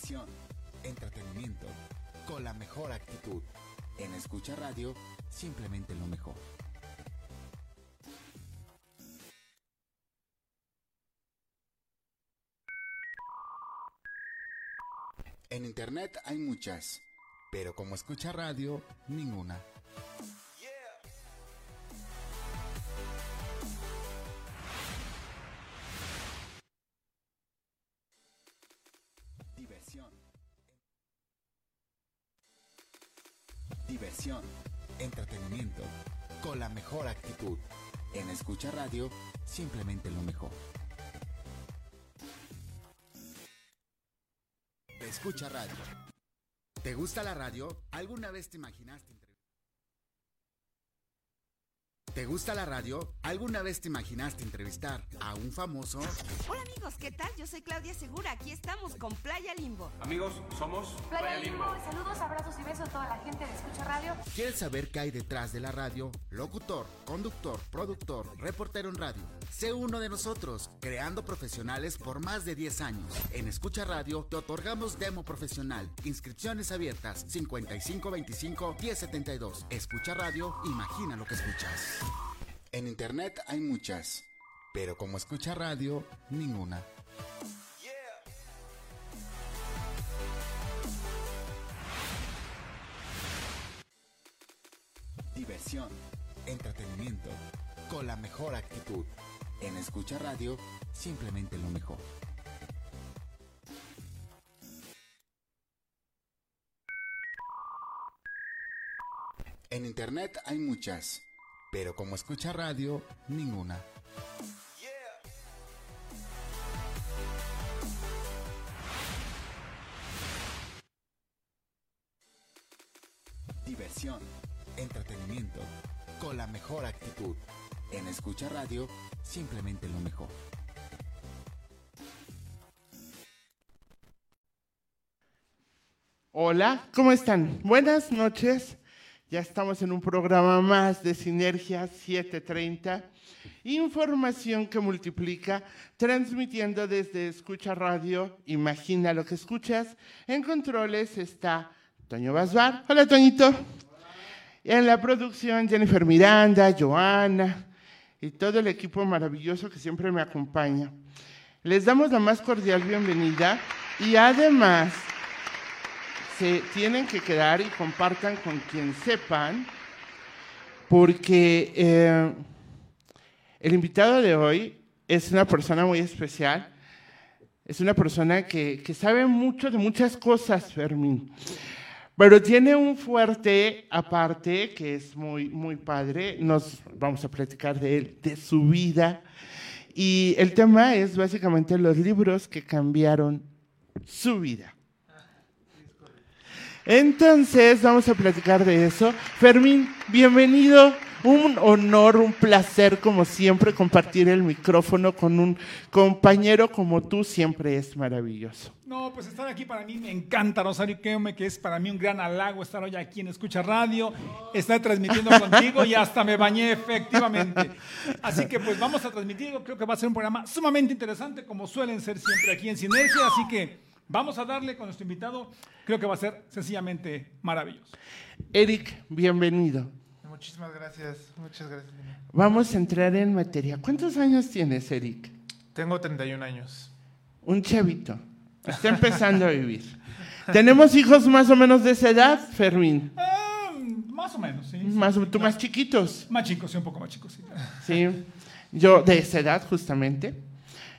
Diversión, entretenimiento, con la mejor actitud. En Escucha Radio, simplemente lo mejor. En Internet hay muchas, pero como escucha radio, ninguna. Simplemente lo mejor. Escucha Radio. ¿Te gusta la radio? ¿Alguna vez te imaginaste? ¿Te gusta la radio? ¿Alguna vez te imaginaste entrevistar a un famoso? Hola amigos, ¿qué tal? Yo soy Claudia Segura, aquí estamos con Playa Limbo. Amigos, somos Playa Limbo, saludos, abrazos y besos a toda la gente de Escucha Radio. ¿Quieres saber qué hay detrás de la radio? Locutor, conductor, productor, reportero en radio. Sé uno de nosotros, creando profesionales por más de 10 años. En Escucha Radio te otorgamos demo profesional. Inscripciones abiertas 5525 1072. Escucha Radio, imagina lo que escuchas. En internet hay muchas, pero como escucha radio, ninguna. Diversión, entretenimiento, con la mejor actitud. En Escucha Radio, simplemente lo mejor. En Internet hay muchas, pero como escucha radio, ninguna. Diversión, entretenimiento, con la mejor actitud. En Escucha Radio, simplemente lo mejor. Hola, ¿cómo están? Buenas noches. Ya estamos en un programa más de Sinergia 730. Información que multiplica, transmitiendo desde Escucha Radio. Imagina lo que escuchas. En controles está Toño Basbar. Hola, Toñito. En la producción, Jennifer Miranda, Joana y todo el equipo maravilloso que siempre me acompaña. Les damos la más cordial bienvenida y además se tienen que quedar y compartan con quien sepan, porque eh, el invitado de hoy es una persona muy especial, es una persona que, que sabe mucho de muchas cosas, Fermín, pero tiene un fuerte aparte que es muy, muy padre, nos vamos a platicar de él, de su vida, y el tema es básicamente los libros que cambiaron su vida. Entonces, vamos a platicar de eso. Fermín, bienvenido. Un honor, un placer, como siempre, compartir el micrófono con un compañero como tú siempre es maravilloso. No, pues estar aquí para mí me encanta, Rosario Queume, que es para mí un gran halago estar hoy aquí en Escucha Radio, estar transmitiendo contigo y hasta me bañé efectivamente. Así que pues vamos a transmitir, creo que va a ser un programa sumamente interesante, como suelen ser siempre aquí en Sinergia, así que vamos a darle con nuestro invitado, creo que va a ser sencillamente maravilloso. Eric, bienvenido. Muchísimas gracias, muchas gracias. Vamos a entrar en materia. ¿Cuántos años tienes, Eric? Tengo 31 años. Un chavito. Está empezando a vivir. ¿Tenemos hijos más o menos de esa edad, Fermín? Ah, más o menos, sí. sí. Más, ¿Tú más chiquitos? Más chicos, sí, un poco más chicos, sí. Sí, yo de esa edad justamente.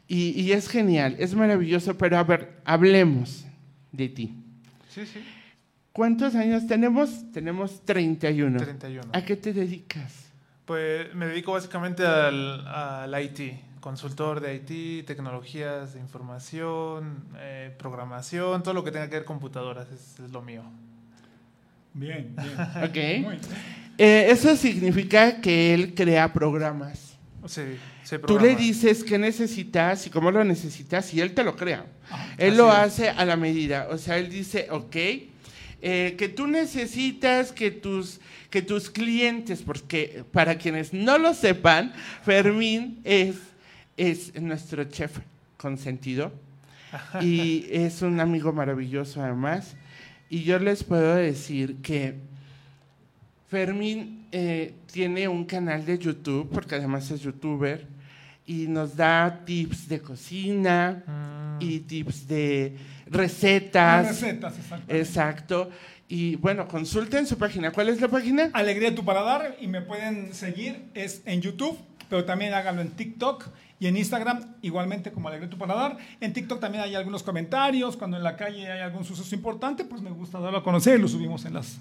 Y, y es genial, es maravilloso, pero a ver, hablemos de ti. Sí, sí. ¿Cuántos años tenemos? Tenemos 31. 31. ¿A qué te dedicas? Pues me dedico básicamente al, al IT, consultor de IT, tecnologías de información, eh, programación, todo lo que tenga que ver computadoras es, es lo mío. Bien, bien. Ok. Muy bien. Eh, eso significa que él crea programas. Sí, se Tú le dices qué necesitas y cómo lo necesitas y él te lo crea. Ah, Él lo es. hace a la medida. O sea, él dice, ok, eh, que tú necesitas que tus, que tus clientes, porque para quienes no lo sepan, Fermín es, es nuestro chef consentido. y es un amigo maravilloso además. Y yo les puedo decir que Fermín eh, tiene un canal de YouTube, porque además es youtuber, y nos da tips de cocina y tips de recetas. Recetas, exactamente. Exacto. Y bueno, consulten su página. ¿Cuál es la página? Alegría tu paladar y me pueden seguir es en YouTube, pero también háganlo en TikTok y en Instagram igualmente como Alegría tu paladar. En TikTok también hay algunos comentarios, cuando en la calle hay algún suceso importante, pues me gusta darlo a conocer y lo subimos en las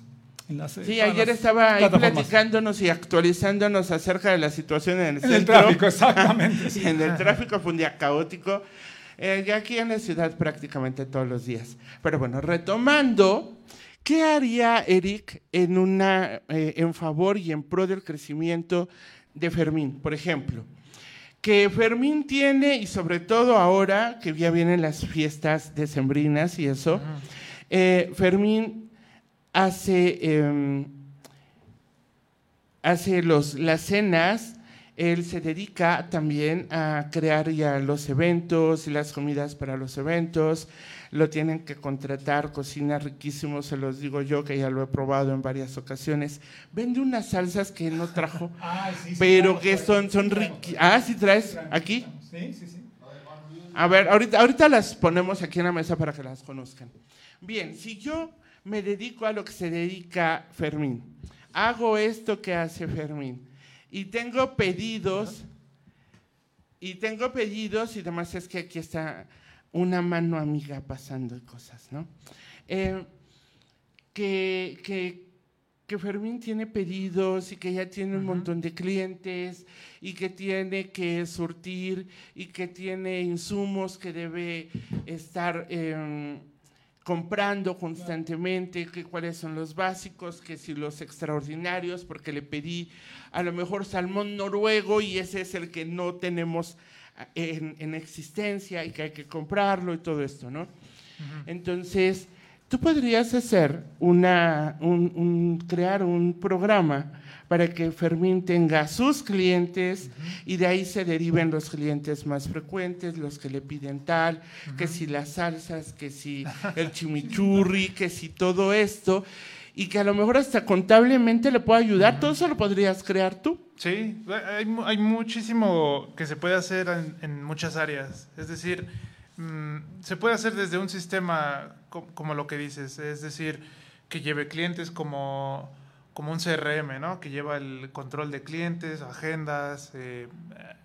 en las, eh, Sí, ayer estaba ahí platicándonos y actualizándonos acerca de la situación en el En el tráfico, exactamente. sí. en el tráfico fue un día caótico. Eh, y aquí en la ciudad prácticamente todos los días. Pero bueno, retomando, ¿qué haría Eric en, una, eh, en favor y en pro del crecimiento de Fermín? Por ejemplo, que Fermín tiene, y sobre todo ahora que ya vienen las fiestas decembrinas y eso, eh, Fermín hace, em, hace los, las cenas, él se dedica también a crear ya los eventos y las comidas para los eventos. Lo tienen que contratar, cocina riquísimo, se los digo yo que ya lo he probado en varias ocasiones. Vende unas salsas que no trajo, Ah, sí, sí, pero claro, que son, son riquísimas. Ah, sí traes aquí. Sí, sí, sí. A ver, ahorita, ahorita las ponemos aquí en la mesa para que las conozcan. Bien, si yo me dedico a lo que se dedica Fermín, hago esto que hace Fermín y tengo pedidos, y tengo pedidos y demás es que aquí está una mano amiga pasando cosas, ¿no? Eh, que, que, que Fermín tiene pedidos y que ya tiene un montón de clientes y que tiene que surtir y que tiene insumos que debe estar em, comprando constantemente, que cuáles son los básicos, que si los extraordinarios, porque le pedí a lo mejor salmón noruego y ese es el que no tenemos ah, en, en existencia y que hay que comprarlo y todo esto, ¿no? Entonces, tú podrías hacer una, un, un- crear un programa para que Fermín tenga sus clientes y de ahí se deriven los clientes más frecuentes, los que le piden tal, que si las salsas, que si el chimichurri, que si todo esto, y que a lo mejor hasta contablemente le pueda ayudar, todo eso lo podrías crear tú. Sí, hay, hay muchísimo que se puede hacer en muchas áreas. Es decir, mm, se puede hacer desde un sistema co- como lo que dices, es decir, que lleve clientes como, como un CRM, ¿no? Que lleva el control de clientes, agendas, eh,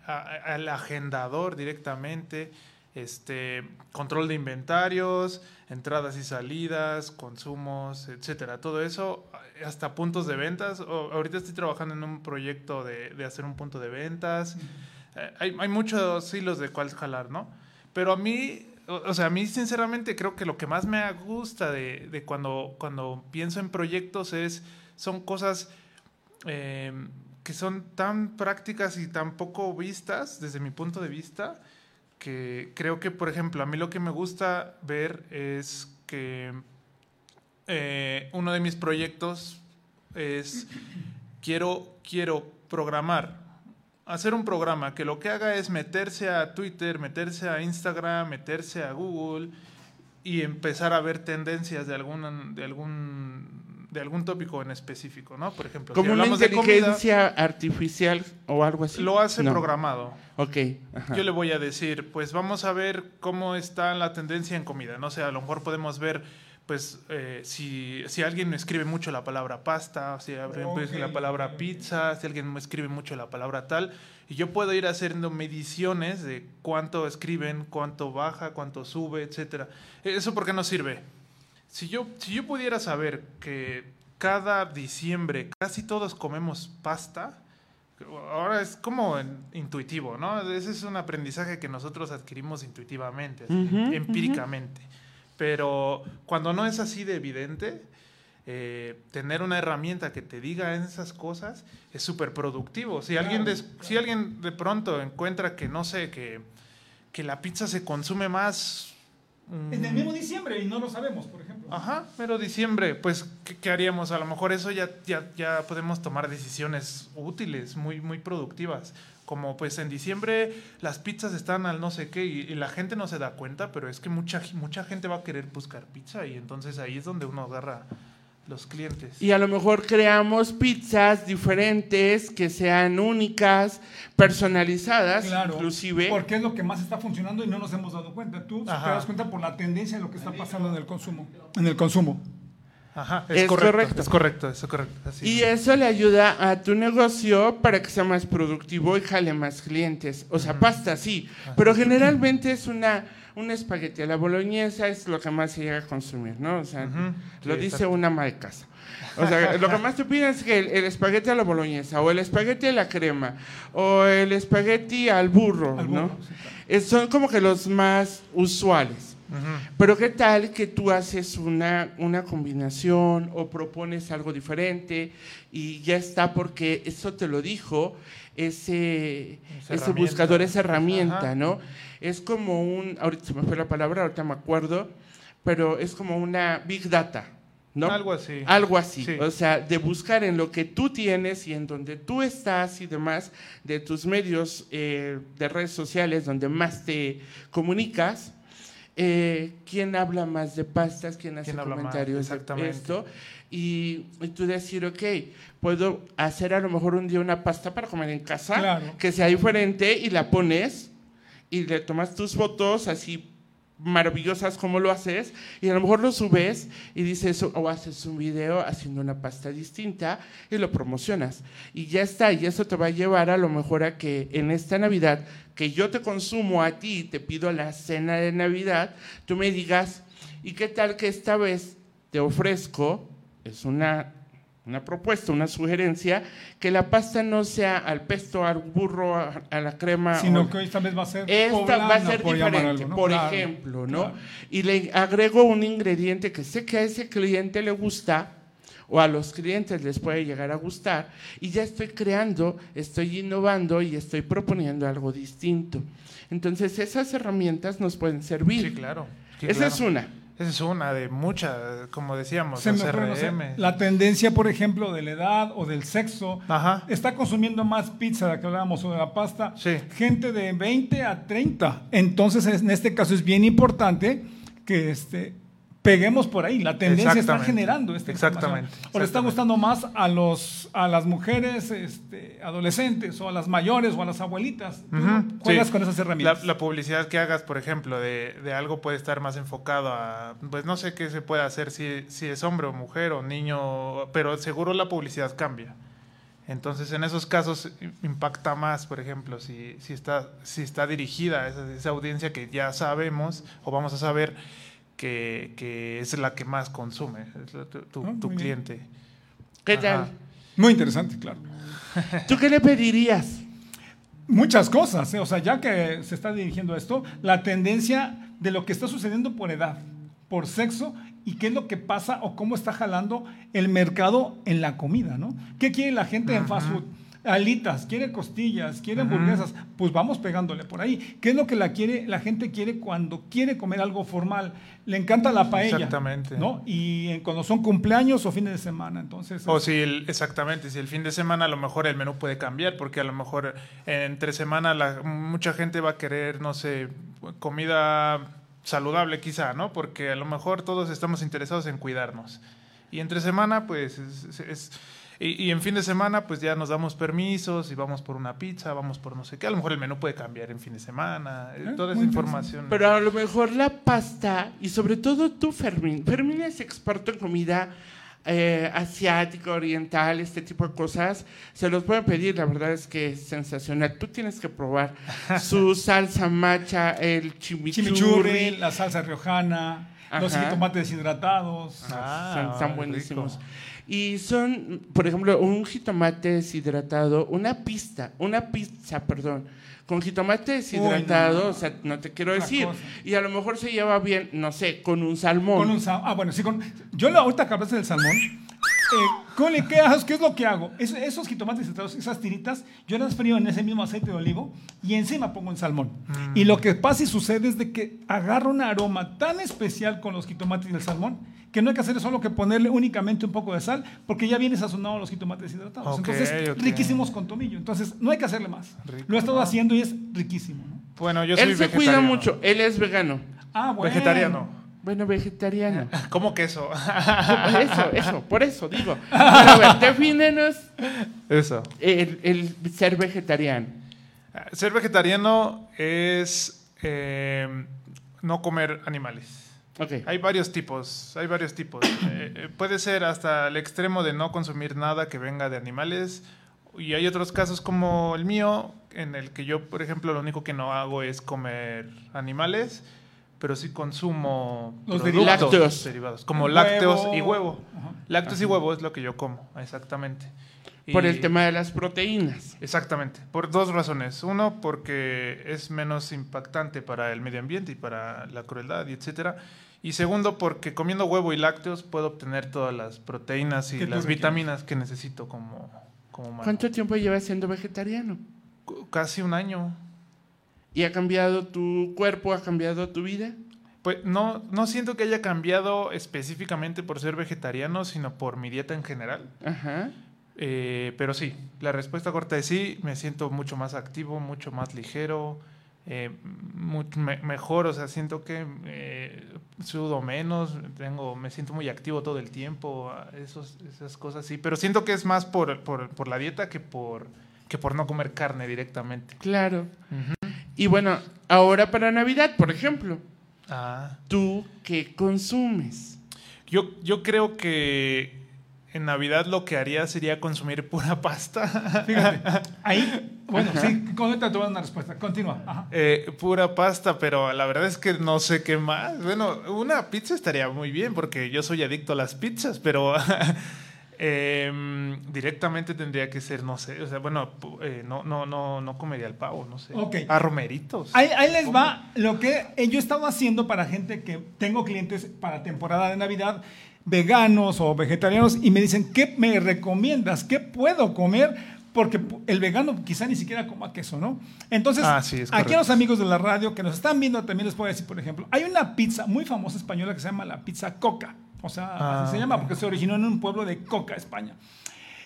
al agendador directamente, este, control de inventarios, entradas y salidas, consumos, etcétera. Todo eso, hasta puntos de ventas. O- ahorita estoy trabajando en un proyecto de, de hacer un punto de ventas. Eh, hay, hay muchos hilos de cuál jalar, ¿no? Pero a mí, o, sea, a mí sinceramente creo que lo que más me gusta de, cuando, cuando pienso en proyectos es, son cosas eh, que son tan prácticas y tan poco vistas desde mi punto de vista que creo que, por ejemplo, a mí lo que me gusta ver es que eh, uno de mis proyectos es quiero, quiero programar, hacer un programa que lo que haga es meterse a Twitter, meterse a Instagram, meterse a Google y empezar a ver tendencias de algún, de algún, de algún tópico en específico, ¿no? Por ejemplo, Como si una hablamos de comida, inteligencia artificial o algo así. lo hace No. programado. Ok. ajá. Yo le voy a decir, pues vamos a ver cómo está la tendencia en comida. No sé, a lo mejor podemos ver, pues, eh, si, si alguien escribe mucho la palabra pasta, si alguien me escribe la palabra pizza, si alguien escribe mucho la palabra tal, y yo puedo ir haciendo mediciones de cuánto escriben, cuánto baja, cuánto sube, etcétera. ¿Eso por qué nos sirve? Si yo, si yo pudiera saber que cada diciembre casi todos comemos pasta, ahora es como en- intuitivo, ¿no? Ese es un aprendizaje que nosotros adquirimos intuitivamente, Ujú, empíricamente. Pero cuando no es así de evidente, eh, tener una herramienta que te diga esas cosas es súper productivo. Si, alguien Claro, des- si alguien de pronto encuentra que, no sé, que, que la pizza se consume más... mm, En el mismo diciembre y no lo sabemos, por ejemplo. Ajá, pero diciembre, pues, ¿qué, qué haríamos? A lo mejor eso ya, ya, ya podemos tomar decisiones útiles, muy, muy productivas. Como pues en diciembre las pizzas están al no sé qué y, y la gente no se da cuenta, pero es que mucha, mucha gente va a querer buscar pizza y entonces ahí es donde uno agarra los clientes. Y a lo mejor creamos pizzas diferentes que sean únicas, personalizadas, Claro, inclusive. porque es lo que más está funcionando y no nos hemos dado cuenta. Tú Ajá. te das cuenta por la tendencia de lo que está pasando en el consumo. En el consumo. Ajá, es, Es correcto, correcto. Es correcto, es correcto. así Y es. eso le ayuda a tu negocio para que sea más productivo y jale más clientes. O sea, pasta sí, pero generalmente es una un espagueti a la boloñesa es lo que más se llega a consumir, ¿no? O sea, lo sí, dice exacto. una ama de casa. O sea, lo que más te piden es que el, el espagueti a la boloñesa o el espagueti a la crema o el espagueti al burro, Al ¿no? sí, claro. Eh, son como que los más usuales. Pero qué tal que tú haces una, una combinación o propones algo diferente y ya está porque eso te lo dijo ese, ese buscador, esa herramienta, Ajá. ¿no? Es como un, ahorita se me fue la palabra, ahorita me acuerdo, pero es como una big data, ¿no? Algo así. Algo así, Sí. o sea, de buscar en lo que tú tienes y en donde tú estás y demás, de tus medios eh, de redes sociales donde más te comunicas, eh, quién habla más de pastas, quién hace comentarios de esto, y, y tú decir, ok, puedo hacer a lo mejor un día una pasta para comer en casa, Claro. que sea diferente y la pones y le tomas tus fotos así maravillosas como lo haces y a lo mejor lo subes y dices o haces un video haciendo una pasta distinta y lo promocionas. Y ya está y eso te va a llevar a lo mejor a que en esta Navidad que yo te consumo a ti te pido la cena de Navidad tú me digas y qué tal que esta vez te ofrezco es una una propuesta, una sugerencia, que la pasta no sea al pesto, al burro, a, a la crema. Sino o- que esta vez va a ser esta poblana, va a ser diferente, algo, ¿no? por Claro, ejemplo, ¿no? claro. Y le agrego un ingrediente que sé que a ese cliente le gusta o a los clientes les puede llegar a gustar y ya estoy creando, estoy innovando y estoy proponiendo algo distinto. Entonces esas herramientas nos pueden servir. Sí, claro. Sí, Esa claro. es una. Esa es una de muchas, como decíamos, Se me la tendencia, por ejemplo, de la edad o del sexo, Ajá. está consumiendo más pizza de la que hablábamos o de la pasta, Sí. gente de 20 a 30. Entonces, en este caso es bien importante que este, peguemos por ahí. La tendencia está generando esta Exactamente. O le está gustando más a, los, a las mujeres este, adolescentes o a las mayores o a las abuelitas. Tú Ujú, juegas sí. con esas herramientas. La, la publicidad que hagas, por ejemplo, de, de algo puede estar más enfocado a, pues no sé qué se puede hacer si, si es hombre o mujer o niño, pero seguro la publicidad cambia. Entonces, en esos casos impacta más, por ejemplo, si, si, está, si está dirigida a esa, esa audiencia que ya sabemos o vamos a saber que, que es la que más consume, es la- tu, tu- Ah, tu muy bien. cliente. ¿Qué Ajá. tal? Muy interesante, claro. ¿Tú qué le pedirías? Muchas cosas, ¿eh? o sea, ya que se está dirigiendo a esto, la tendencia de lo que está sucediendo por edad, por sexo y qué es lo que pasa o cómo está jalando el mercado en la comida, ¿no? ¿Qué quiere la gente en fast food? Alitas, quiere costillas, quiere hamburguesas, pues vamos pegándole por ahí. ¿Qué es lo que la quiere la gente quiere cuando quiere comer algo formal? Le encanta la paella, Exactamente. ¿no? Y cuando son cumpleaños o fines de semana, entonces O es- si, el- exactamente, si el fin de semana a lo mejor el menú puede cambiar, porque a lo mejor entre semana la, mucha gente va a querer, no sé, comida saludable quizá, ¿no? Porque a lo mejor todos estamos interesados en cuidarnos. Y entre semana, pues, es... es- es- y, y en fin de semana, pues ya nos damos permisos y vamos por una pizza, vamos por no sé qué. A lo mejor el menú puede cambiar en fin de semana. eh, Eh, toda esa muy información. Pero a lo mejor la pasta, y sobre todo tú, Fermín. Fermín es experto en comida eh, asiática, oriental, este tipo de cosas. Se los voy a pedir, la verdad es que es sensacional. Tú tienes que probar su salsa macha, el chimichurri. chimichurri, la salsa riojana, los Ajá. jitomates deshidratados. Ah, son, están rico. Y son, por ejemplo, un jitomate deshidratado, una pista, una pizza, perdón, con jitomate deshidratado, Uy, no. o sea, no te quiero Otra decir. cosa. Y a lo mejor se lleva bien, no sé, con un salmón. Con un sal- ah, bueno, sí, con. Yo la, ahorita que hablaste del salmón, Eh, Cole, ¿qué haces? ¿Qué es lo que hago? Es- esos jitomates esas tiritas, yo las frío en ese mismo aceite de olivo y encima pongo el salmón. Y lo que pasa y sucede es de que agarra un aroma tan especial con los jitomates y el salmón que no hay que hacer solo que ponerle únicamente un poco de sal porque ya viene sazonado los jitomates hidratados. Ok, Entonces, ok. riquísimos con tomillo. Entonces, no hay que hacerle más. Rico, Lo he estado ¿no? haciendo y es riquísimo. ¿no? Bueno, yo soy Él se vegetariano. cuida mucho, él es vegano. Ah, bueno. Vegetariano. Bueno, vegetariano. ¿Cómo queso? Eso, eso, por eso digo. Pero defínenos Eso. el, el ser vegetariano. Ser vegetariano es eh, no comer animales. Ok. Hay varios tipos, hay varios tipos. Eh, eh, puede ser hasta el extremo de no consumir nada que venga de animales. Y hay otros casos como el mío, en el que yo, por ejemplo, lo único que no hago es comer animales, pero sí consumo Los derivados. derivados, como lácteos y huevo. Ajá. Lácteos y huevo es lo que yo como, exactamente. Por el tema de las proteínas. Exactamente, por dos razones. Uno, porque es menos impactante para el medio ambiente y para la crueldad y etcétera. Y segundo, porque comiendo huevo y lácteos puedo obtener todas las proteínas y las vitaminas que necesito como, como humano. ¿Cuánto tiempo llevas siendo vegetariano? Casi un año. ¿Y ha cambiado tu cuerpo? ¿Ha cambiado tu vida? Pues no, no siento que haya cambiado específicamente por ser vegetariano, sino por mi dieta en general. Ajá. Eh, pero sí, la respuesta corta es sí, me siento mucho más activo, mucho más ligero, eh, mucho me- mejor, o sea, siento que eh, sudo menos, tengo, me siento muy activo todo el tiempo, esos, esas cosas sí, pero siento que es más por, por, por la dieta que por, que por no comer carne directamente. Claro. Y bueno, ahora para Navidad, por ejemplo, Ah. ¿tú qué consumes? Yo, yo creo que en Navidad lo que haría sería consumir pura pasta. Fíjate, ahí, bueno, sí, con esta te voy a dar una respuesta. Continúa. Ajá. Eh, pura pasta, pero la verdad es que no sé qué más. Bueno, una pizza estaría muy bien porque yo soy adicto a las pizzas, pero em, directamente tendría que ser, no sé, o sea, bueno, eh, no, no, no, no comería el pavo, no sé. Ok. A romeritos. Ahí, ahí les va lo que yo he estado haciendo para gente que tengo clientes para temporada de Navidad, veganos o vegetarianos, y me dicen, ¿qué me recomiendas? ¿Qué puedo comer? Porque el vegano quizá ni siquiera coma queso, ¿no? Entonces, Ah, sí, aquí a los amigos de la radio que nos están viendo también les puedo decir, por ejemplo, hay una pizza muy famosa española que se llama la pizza Coca. O sea, así se Ah, llama porque se originó en un pueblo de Coca, España.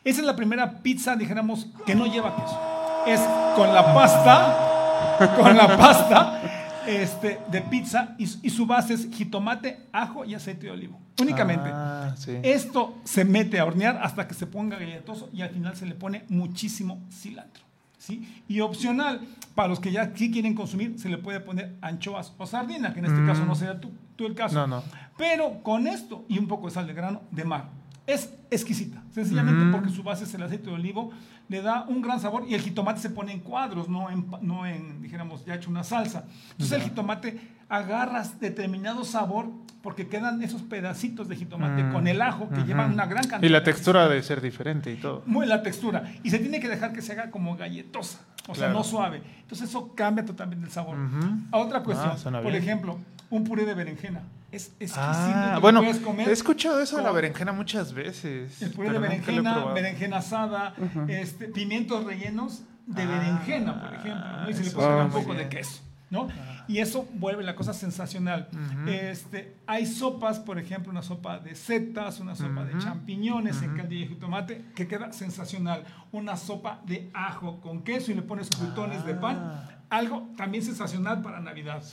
Esa es la primera pizza, dijéramos, que no lleva queso. Es con la pasta, con la pasta este, de pizza y, y su base es jitomate, ajo y aceite de olivo. Únicamente. Ah, sí. Esto se mete a hornear hasta que se ponga galletoso y al final se le pone muchísimo cilantro. ¿sí? Y opcional, para los que ya sí quieren consumir, se le puede poner anchoas o sardina, que en este Mm. caso no sea tú, tú el caso. No, no. Pero con esto y un poco de sal de grano de mar. Es exquisita, sencillamente Mm. porque su base es el aceite de olivo, le da un gran sabor y el jitomate se pone en cuadros, no en, no en dijéramos, ya hecho una salsa. Entonces el jitomate agarras determinado sabor porque quedan esos pedacitos de jitomate Mm. con el ajo que Ujú. llevan una gran cantidad. Y la textura debe ser diferente y todo. muy la textura. Y se tiene que dejar que se haga como galletosa. O sea, no suave. Entonces eso cambia totalmente el sabor. A otra cuestión. Ah, suena por ejemplo, un puré de berenjena. Es exquisito. Ah, lo bueno, puedes comer he escuchado eso de la berenjena muchas veces. El puré de berenjena, berenjena asada, este, pimientos rellenos de Ah, berenjena, por ejemplo. ¿no? Y se le puede poner un poco de queso. ¿no? Y eso vuelve la cosa sensacional. Este, hay sopas, por ejemplo, una sopa de setas, una sopa de champiñones en caldillo de jitomate, que queda sensacional. Una sopa de ajo con queso y le pones crutones de pan. Algo también sensacional para Navidad.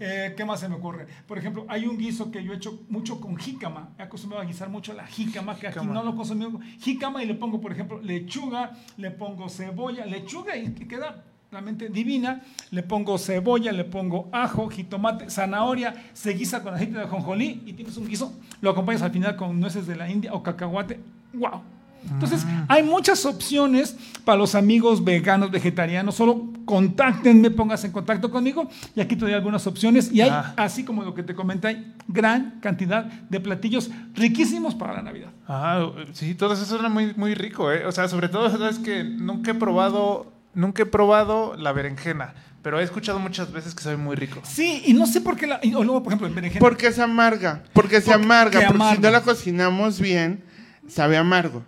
Eh, ¿Qué más se me ocurre? Por ejemplo, hay un guiso que yo he hecho mucho con jícama. He acostumbrado a guisar mucho la jícama, que aquí no lo consumimos. Jícama y le pongo, por ejemplo, lechuga, le pongo cebolla, lechuga y que queda realmente divina. Le pongo cebolla, le pongo ajo, jitomate, zanahoria, se guisa con aceite de ajonjolí y tienes un guiso. Lo acompañas al final con nueces de la India o cacahuate. ¡Wow! Entonces, hay muchas opciones para los amigos veganos, vegetarianos. Solo contáctenme, pónganse en contacto conmigo y aquí te doy algunas opciones. Y hay, Ah. así como lo que te comenté, hay gran cantidad de platillos riquísimos para la Navidad. Ah, sí, todo eso suena muy, muy rico, ¿eh? O sea, sobre todo, sabes que nunca he probado, nunca he probado la berenjena, pero he escuchado muchas veces que sabe muy rico. Sí, y no sé por qué la. y- O luego, por ejemplo, en berenjena. Porque se amarga, porque se Porque amarga, porque si amarga. no la cocinamos bien, sabe amargo.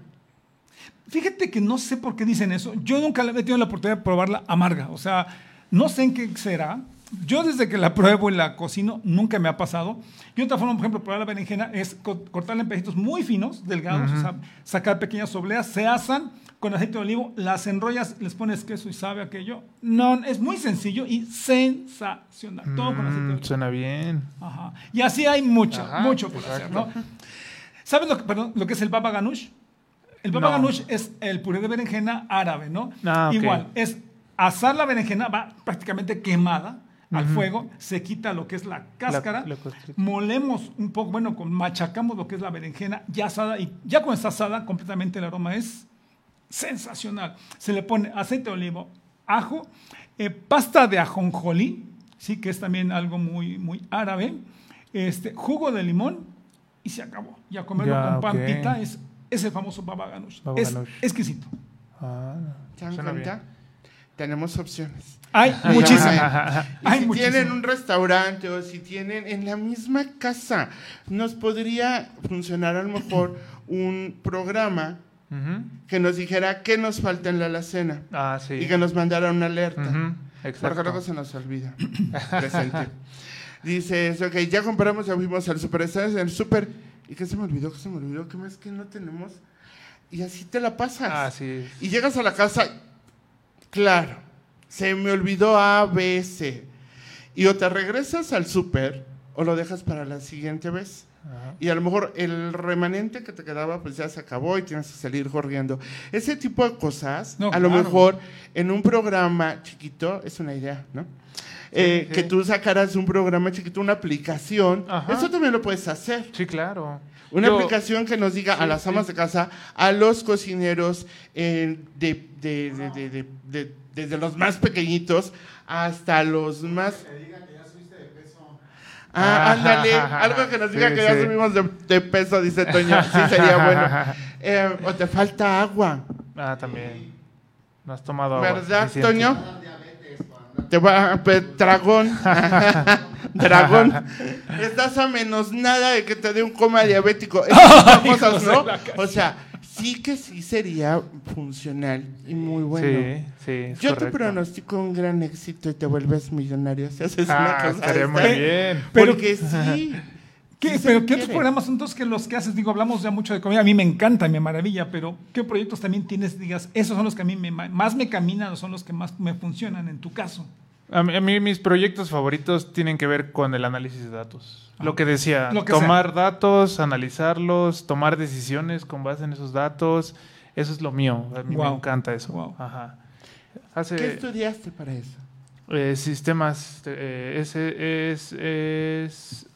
Fíjate que no sé por qué dicen eso. Yo nunca he tenido la oportunidad de probarla amarga. O sea, no sé en qué será. Yo desde que la pruebo y la cocino, nunca me ha pasado. Y otra forma, por ejemplo, probar la berenjena es co- cortarla en pedacitos muy finos, delgados, o sea, sacar pequeñas obleas, se asan con aceite de olivo, las enrollas, les pones queso y sabe aquello. No, es muy sencillo y sensacional. Todo con aceite de Mm, olivo. suena bien. Ajá. Y así hay mucho, Ajá, mucho por hacer, ¿no? ¿Sabes lo que, perdón, lo que es el baba ganoush? El baba No. ganoush es el puré de berenjena árabe, ¿no? Ah. Igual, es asar la berenjena, va prácticamente quemada al fuego, se quita lo que es la cáscara, la molemos un poco, bueno, con, machacamos lo que es la berenjena ya asada y ya cuando está asada, completamente el aroma es sensacional. Se le pone aceite de olivo, ajo, eh, pasta de ajonjolí, sí, que es también algo muy, muy árabe, este, jugo de limón y se acabó. Y a comerlo Ya, con pan ok. pita es, es el famoso baba ganoush. Baba es ganoush. exquisito. Ah, ¿Se dan Suena cuenta? Tenemos opciones. Hay. Y Hay si muchísimo. tienen un restaurante o si tienen en la misma casa, nos podría funcionar a lo mejor un programa ujú. que nos dijera qué nos falta en la alacena Ah, sí. y que nos mandara una alerta. Ujú, Porque Exacto. luego se nos olvida. Presente. Dices, ok, ya compramos, ya fuimos al super, estás en el super. ¿Y qué se me olvidó? ¿Qué se me olvidó? ¿Qué más que no tenemos? Y así te la pasas. Ah, sí. Y llegas a la casa, claro, se me olvidó A, B, C. Y o te regresas al súper o lo dejas para la siguiente vez. Ajá. Y a lo mejor el remanente que te quedaba pues ya se acabó y tienes que salir corriendo. Ese tipo de cosas, No, a lo claro. mejor en un programa chiquito, es una idea, ¿no? Eh, sí. Que tú sacaras un programa chiquito, una aplicación, Ajá. eso también lo puedes hacer. Sí, claro. Una Yo- aplicación que nos diga a las sí. amas de casa, a los cocineros, eh, de, de- de- de- de- de- desde los más pequeñitos hasta los más... Ah, Ah, ándale, algo que nos diga sí, que ya sí. subimos de, de peso, dice Toño, sí sería bueno. Eh, o te falta agua, Ah, también. No has tomado agua. ¿verdad. Toño? Te va a dragón. dragón. Estás a menos nada de que te dé un coma diabético. Esas cosas, ¿no? O sea, sí que sí sería funcional y muy bueno. Sí, sí. es Yo te pronostico un gran éxito y te vuelves millonario si haces Ah, una cosa estaría muy bien. Pero- Porque sí. ¿Qué- pero ¿qué quiere. otros programas son entonces que los que haces? Digo, hablamos ya mucho de comida, a mí me encanta, me maravilla, pero ¿qué proyectos también tienes? Digas, esos son los que a mí me, más me caminan, son los que más me funcionan en tu caso. A mí, a mí mis proyectos favoritos tienen que ver con el análisis de datos. Ah. Lo que decía, Lo que tomar datos, analizarlos, tomar decisiones con base en esos datos, eso es lo mío. A mí me encanta eso. Ajá. Hace ¿Qué estudiaste para eso? eh, sistemas, eh, ese es, es,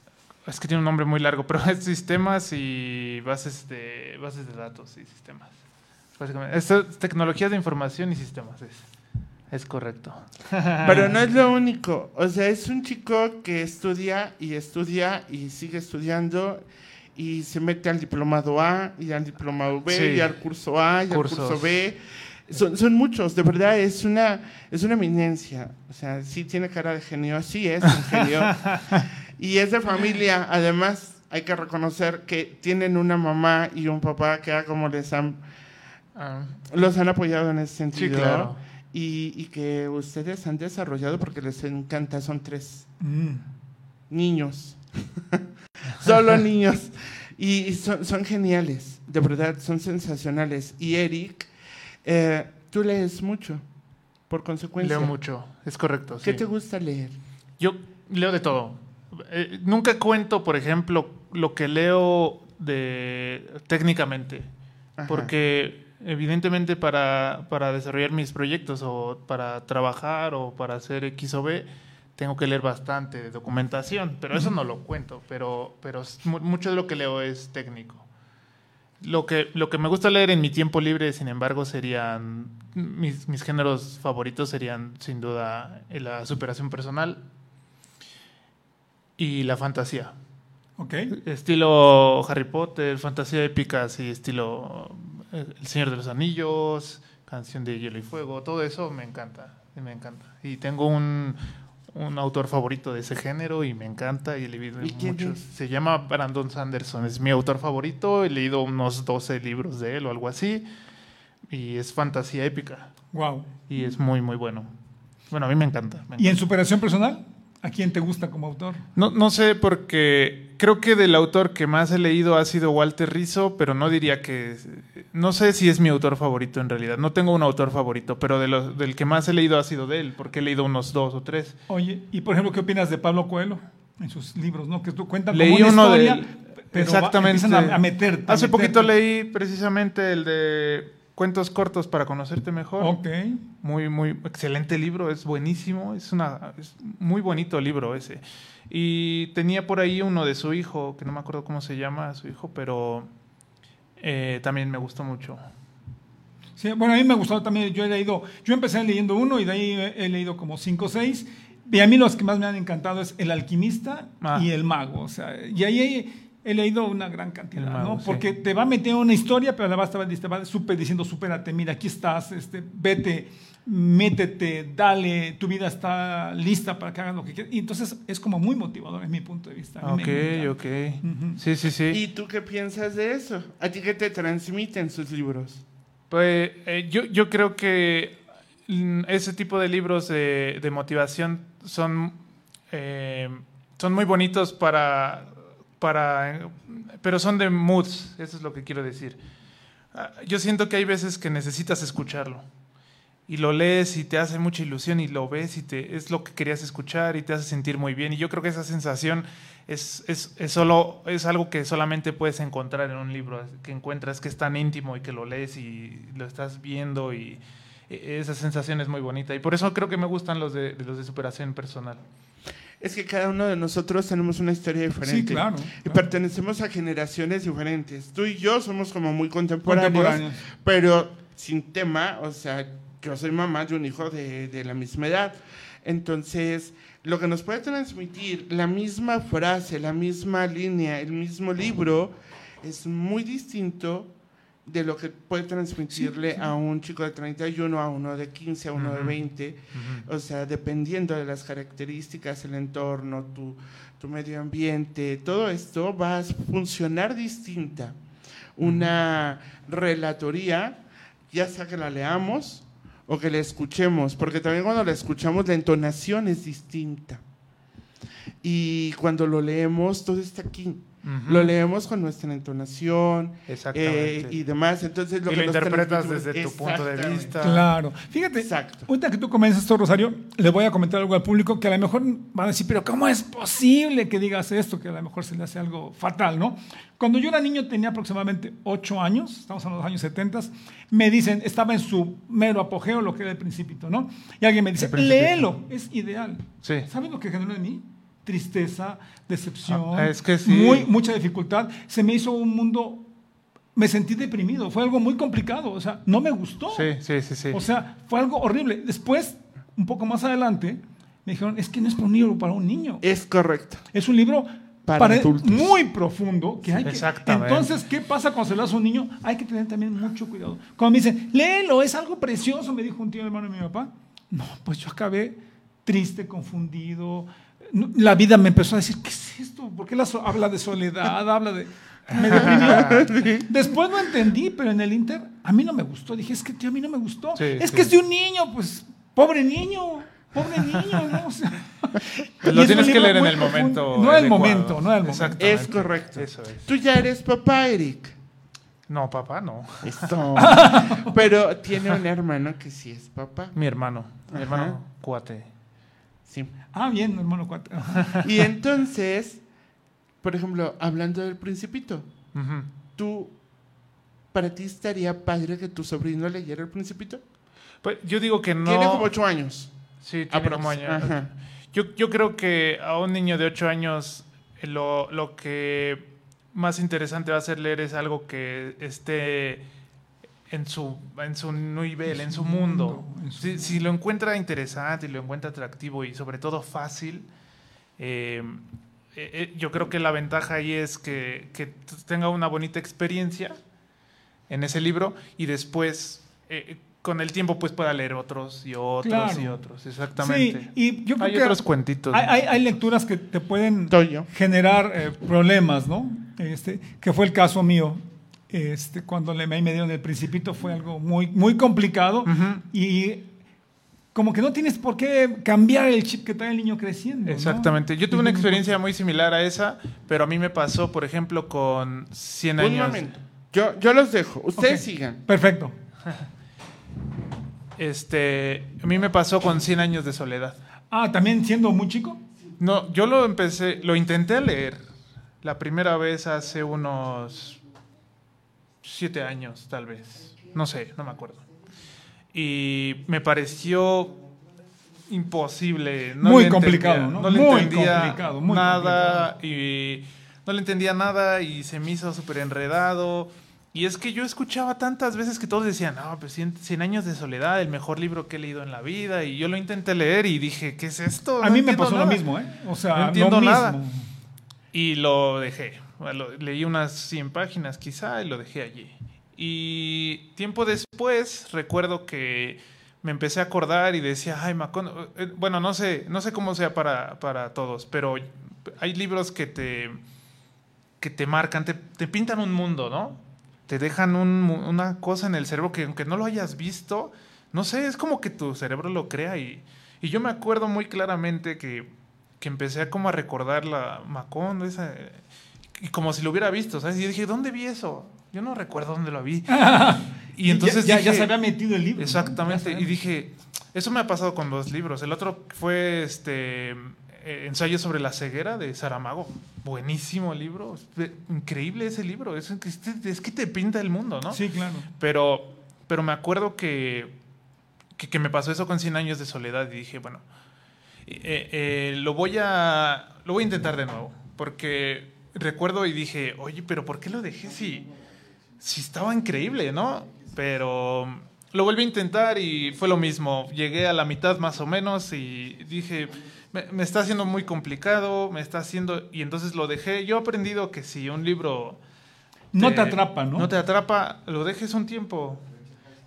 es que tiene un nombre muy largo, pero es sistemas y bases de bases de datos y sistemas. Básicamente, es eh, tecnología de información y sistemas es, es correcto. Pero no es lo único. O sea, es un chico que estudia y estudia y sigue estudiando y se mete al diplomado A y al diplomado B Sí. y al curso A y Cursos. al curso B. Son, son muchos, de verdad, es una, es una eminencia. O sea, sí tiene cara de genio, sí es un genio. y es de familia, además, hay que reconocer que tienen una mamá y un papá que ah, como les han, Ah, los han apoyado en ese sentido. claro. Y, y que ustedes han desarrollado porque les encanta, son tres Mm. niños. Solo niños. Y, y son, son geniales, de verdad, son sensacionales. Y Eric, eh, tú lees mucho, por consecuencia. leo mucho, es correcto. ¿Qué sí. te gusta leer? Yo leo de todo. Eh, nunca cuento, por ejemplo, lo que leo de técnicamente, Ajá. porque evidentemente para, para desarrollar mis proyectos o para trabajar o para hacer X o B, tengo que leer bastante de documentación, pero eso no lo cuento, pero, mucho de lo que leo es técnico. Lo que, lo que me gusta leer en mi tiempo libre, sin embargo, serían, mis, mis géneros favoritos serían sin duda la superación personal y la fantasía. Ok. Estilo Harry Potter, fantasía épica, así estilo eh, El Señor de los Anillos, Canción de Hielo y Fuego, todo eso me encanta, me encanta. Y tengo un, un autor favorito de ese género y me encanta y he leído ¿Y muchos. es? Se llama Brandon Sanderson, es mi autor favorito, he leído unos 12 libros de él o algo así y es fantasía épica Wow. y es muy muy bueno. Bueno, a mí me encanta. me ¿Y en superación personal? ¿A quién te gusta como autor? No, no sé porque creo que del autor que más he leído ha sido Walter Rizzo, pero no diría que... No sé si es mi autor favorito en realidad. No tengo un autor favorito, pero de los, del que más he leído ha sido de él, porque he leído unos dos o tres. Oye, y por ejemplo, ¿qué opinas de Pablo Coelho en sus libros, no? Que tú cuentan Leí como una uno de historia, él. pero va- Exactamente. a, a meterte. a Hace poquito leí precisamente el de Cuentos cortos para conocerte mejor. Ok. Muy, muy excelente libro, es buenísimo, es una es muy bonito libro ese. Y tenía por ahí uno de su hijo, que no me acuerdo cómo se llama su hijo, pero eh, también me gustó mucho. Sí, bueno, a mí me gustó también, yo he leído, yo empecé leyendo uno y de ahí he, leído como cinco o seis. Y a mí los que más me han encantado es El alquimista Ah. y El mago. O sea, y ahí he, leído una gran cantidad, mago, ¿no? sí. Porque te va a meter una historia, pero la vas a te va súper diciendo, supérate, mira, aquí estás, este, vete, métete, dale, tu vida está lista para que hagas lo que quieras. Y entonces es como muy motivador en mi punto de vista. Ok, ok. Sí, sí, sí. ¿Y tú qué piensas de eso? ¿A ti qué te transmiten sus libros? Pues eh, yo, yo creo que mm, ese tipo de libros de, de motivación son, eh, son muy bonitos para, pero son de moods, eso es lo que quiero decir. Ah, Yo siento que hay veces que necesitas escucharlo y lo lees y te hace mucha ilusión y lo ves y te, es lo que querías escuchar y te hace sentir muy bien. Y yo creo que esa sensación es, es, es, solo, es algo que solamente puedes encontrar en un libro, que encuentras que es tan íntimo y que lo lees y lo estás viendo y e- esa sensación es muy bonita. Y por eso creo que me gustan los de los de superación personal. Es que cada uno de nosotros tenemos una historia diferente. Sí, claro. Y claro. pertenecemos a generaciones diferentes. Tú y yo somos como muy contemporáneos, Contemporáneos. pero sin tema, o sea, yo soy mamá de un hijo de, de la misma edad. Entonces, lo que nos puede transmitir la misma frase, la misma línea, el mismo libro, es muy distinto de lo que puede transmitirle a un chico de 31, a uno de 15, a uno de Ujú. 20. O sea, dependiendo de las características, el entorno, tu, tu medio ambiente, todo esto va a funcionar distinta. Una relatoría, ya sea que la leamos o que la escuchemos, porque también cuando la escuchamos la entonación es distinta. Y cuando lo leemos, todo está aquí. Lo leemos con nuestra entonación Exactamente. eh, y demás. Entonces, lo y que lo nos interpretas desde tu punto de vista. Claro. Fíjate, Exacto. ahorita que tú comienzas esto, Rosario, le voy a comentar algo al público que a lo mejor van a decir, pero ¿cómo es posible que digas esto? Que a lo mejor se le hace algo fatal, ¿no? Cuando yo era niño, tenía aproximadamente 8 años, estamos en los años 70, me dicen, estaba en su mero apogeo lo que era el principito, ¿no? Y alguien me dice, léelo, es ideal. Sí. ¿Sabes lo que generó en mí? Tristeza, decepción, Ah, es que sí. muy, mucha dificultad. Se me hizo un mundo, me sentí deprimido, fue algo muy complicado, o sea, no me gustó. Sí, sí, sí, sí. O sea, fue algo horrible. Después, un poco más adelante, me dijeron, es que no es un libro para un niño. Es correcto. Es un libro Para para adultos. muy profundo. Que hay que, Exactamente. entonces, ¿qué pasa cuando se lo hace a un niño? Hay que tener también mucho cuidado. Cuando me dicen, léelo, es algo precioso, me dijo un tío hermano de mi papá. No, pues yo acabé triste, confundido. No, La vida me empezó a decir, ¿qué es esto? ¿Por qué la so- habla de soledad? Habla de... Me deprimió. Después lo entendí, pero en el Inter a mí no me gustó. Dije, es que tío, a mí no me gustó. Sí, es sí. que es de un niño, pues, pobre niño. Pobre niño, ¿no? O sea, Pues y lo tienes que leer en el momento. No el adecuado. momento, no el momento. Es correcto. Eso es. Tú ya eres papá, Eric. No, papá, no. Esto. Pero tiene un hermano que sí es papá. Mi hermano. Mi Ajá. hermano cuate. Sí. Ah, bien, hermano cuatro. Ajá. Y entonces, por ejemplo, hablando del principito. ¿tú, para ti estaría padre que tu sobrino leyera el principito? Pues yo digo que no. Tiene como ocho años. Sí, tiene como año- Ajá. Yo, yo creo que a un niño de 8 años eh, lo, lo que más interesante va a ser leer es algo que esté en su, en su nivel, en su mundo. mundo, en su Si, si lo encuentra interesante y lo encuentra atractivo y sobre todo fácil, eh, eh, eh, yo creo que la ventaja ahí es que, que tenga una bonita experiencia en ese libro y después, eh, con el tiempo pues pueda leer otros y otros Claro. y otros, exactamente. Sí, y yo creo Hay que otros cuentitos. Hay, hay- hay lecturas que te pueden generar eh, problemas, ¿no? Este, que fue el caso mío. Este, cuando le, me dieron el principito fue algo muy, muy complicado y como que no tienes por qué cambiar el chip que trae el niño creciendo. ¿no? Exactamente. Yo tuve una experiencia muy similar a esa, pero a mí me pasó, por ejemplo, con 100 Un años. momento. Yo, yo los dejo. Ustedes Ok. sigan. Perfecto. Este, a mí me pasó con 100 años de soledad. Ah, también siendo muy chico. No, yo lo empecé, lo intenté leer la primera vez hace unos siete años, tal vez. No sé, no me acuerdo. Y me pareció imposible. No Muy complicado, entendía, ¿no? le Muy entendía complicado, muy nada y no le entendía nada y se me hizo súper enredado. Y es que yo escuchaba tantas veces que todos decían, no, pues 100, 100 años de soledad, el mejor libro que he leído en la vida. Y yo lo intenté leer y dije, ¿qué es esto? A No mí me pasó lo nada". mismo, ¿eh? O sea, No entiendo lo mismo. nada. Y lo dejé. Leí unas 100 páginas quizá y lo dejé allí. Y tiempo después recuerdo que me empecé a acordar y decía, ay, Macondo, eh, bueno, no sé, no sé cómo sea para, para todos, pero hay libros que te, que te marcan, te, te pintan un mundo, ¿no? Te dejan una cosa en el cerebro que aunque no lo hayas visto, no sé, es como que tu cerebro lo crea y, y yo me acuerdo muy claramente que, que empecé a como a recordar la Macondo, esa, y como si lo hubiera visto, ¿sabes? Y dije, ¿dónde vi eso? Yo no recuerdo dónde lo vi. y entonces ya, ya, se había metido el libro. ¿no? Exactamente. se Y dije, eso me ha pasado con dos libros. El otro fue este eh, Ensayo sobre la ceguera de Saramago. Buenísimo libro. Increíble ese libro. Es, es- es que te pinta el mundo, ¿no? Sí, claro. Pero, pero me acuerdo que, que, que me pasó eso con 100 años de soledad y dije, bueno, eh, eh, lo, voy a, lo voy a intentar de nuevo. Porque recuerdo y dije, oye, pero ¿por qué lo dejé si, si estaba increíble, no? Pero lo volví a intentar y fue lo mismo. Llegué a la mitad más o menos y dije, me, me está haciendo muy complicado, me está haciendo... Y entonces lo dejé. Yo he aprendido que si un libro No te atrapa, ¿no? No te atrapa, lo dejes un tiempo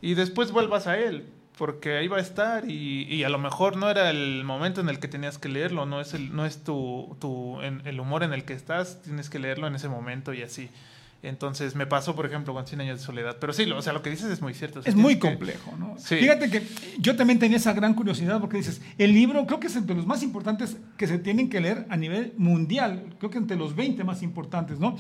y después vuelvas a él, porque ahí va a estar y, y a lo mejor no era el momento en el que tenías que leerlo, no es el, no es tu, tu en- el humor en el que estás, tienes que leerlo en ese momento y así. Entonces me pasó, por ejemplo, con 100 años de soledad. Pero sí, lo- o sea, lo que dices es muy cierto. o sea, Es muy que- complejo, ¿no? Sí. Fíjate que yo también tenía esa gran curiosidad porque dices, el libro creo que es entre los más importantes que se tienen que leer a nivel mundial, creo que entre los 20 más importantes, ¿no?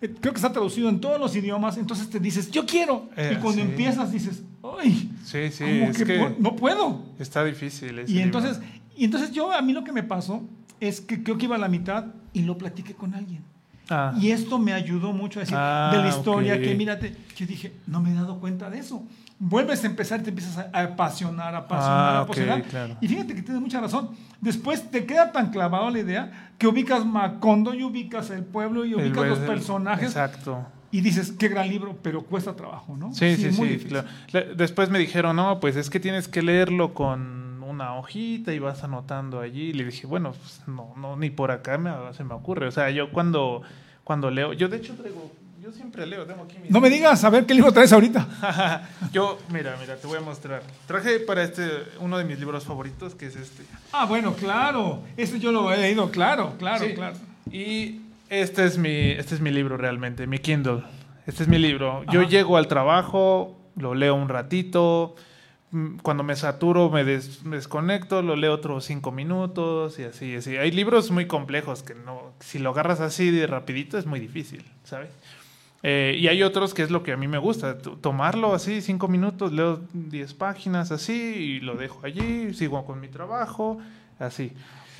Creo que está traducido en todos los idiomas, entonces te dices, yo quiero. Eh, y cuando sí. empiezas dices, ay, Sí, sí, como es que que no puedo. está difícil. ese Y libro. entonces, y entonces yo, a mí lo que me pasó es que creo que iba a la mitad y lo platiqué con alguien. Ah, Y esto me ayudó mucho a decir Ah, de la historia ok. que mírate, yo dije, no me he dado cuenta de eso. Vuelves a empezar, te empiezas a, a apasionar, apasionar, Ah, apasionar. claro. Y fíjate que tienes mucha razón. Después te queda tan clavado la idea que ubicas Macondo y ubicas el pueblo y el- ubicas los personajes Exacto. y dices, qué gran libro, pero cuesta trabajo, ¿no? Sí, sí, muy sí. claro. Después me dijeron, no, pues es que tienes que leerlo con una hojita y vas anotando allí. Y le dije, bueno, pues no, no, ni por acá me, se me ocurre. O sea, yo cuando, cuando leo, yo de hecho traigo, yo siempre leo, tengo aquí mis... No me digas, a ver qué libro traes ahorita. yo, mira, mira, te voy a mostrar. Traje para este uno de mis libros favoritos, que es este. Ah, bueno, claro. Ese yo lo he leído, claro, claro, Sí. claro. Y este es mi, este es mi libro realmente, mi Kindle. Este es mi libro. Yo llego al trabajo, lo leo un ratito. mm, Cuando me saturo, me, des- me desconecto, lo leo otros cinco minutos y así, así. Hay libros muy complejos que no, si lo agarras así de rapidito es muy difícil, ¿sabes? Eh, y hay otros que es lo que a mí me gusta, tomarlo así, cinco minutos, leo diez páginas así y lo dejo allí, sigo con mi trabajo, así.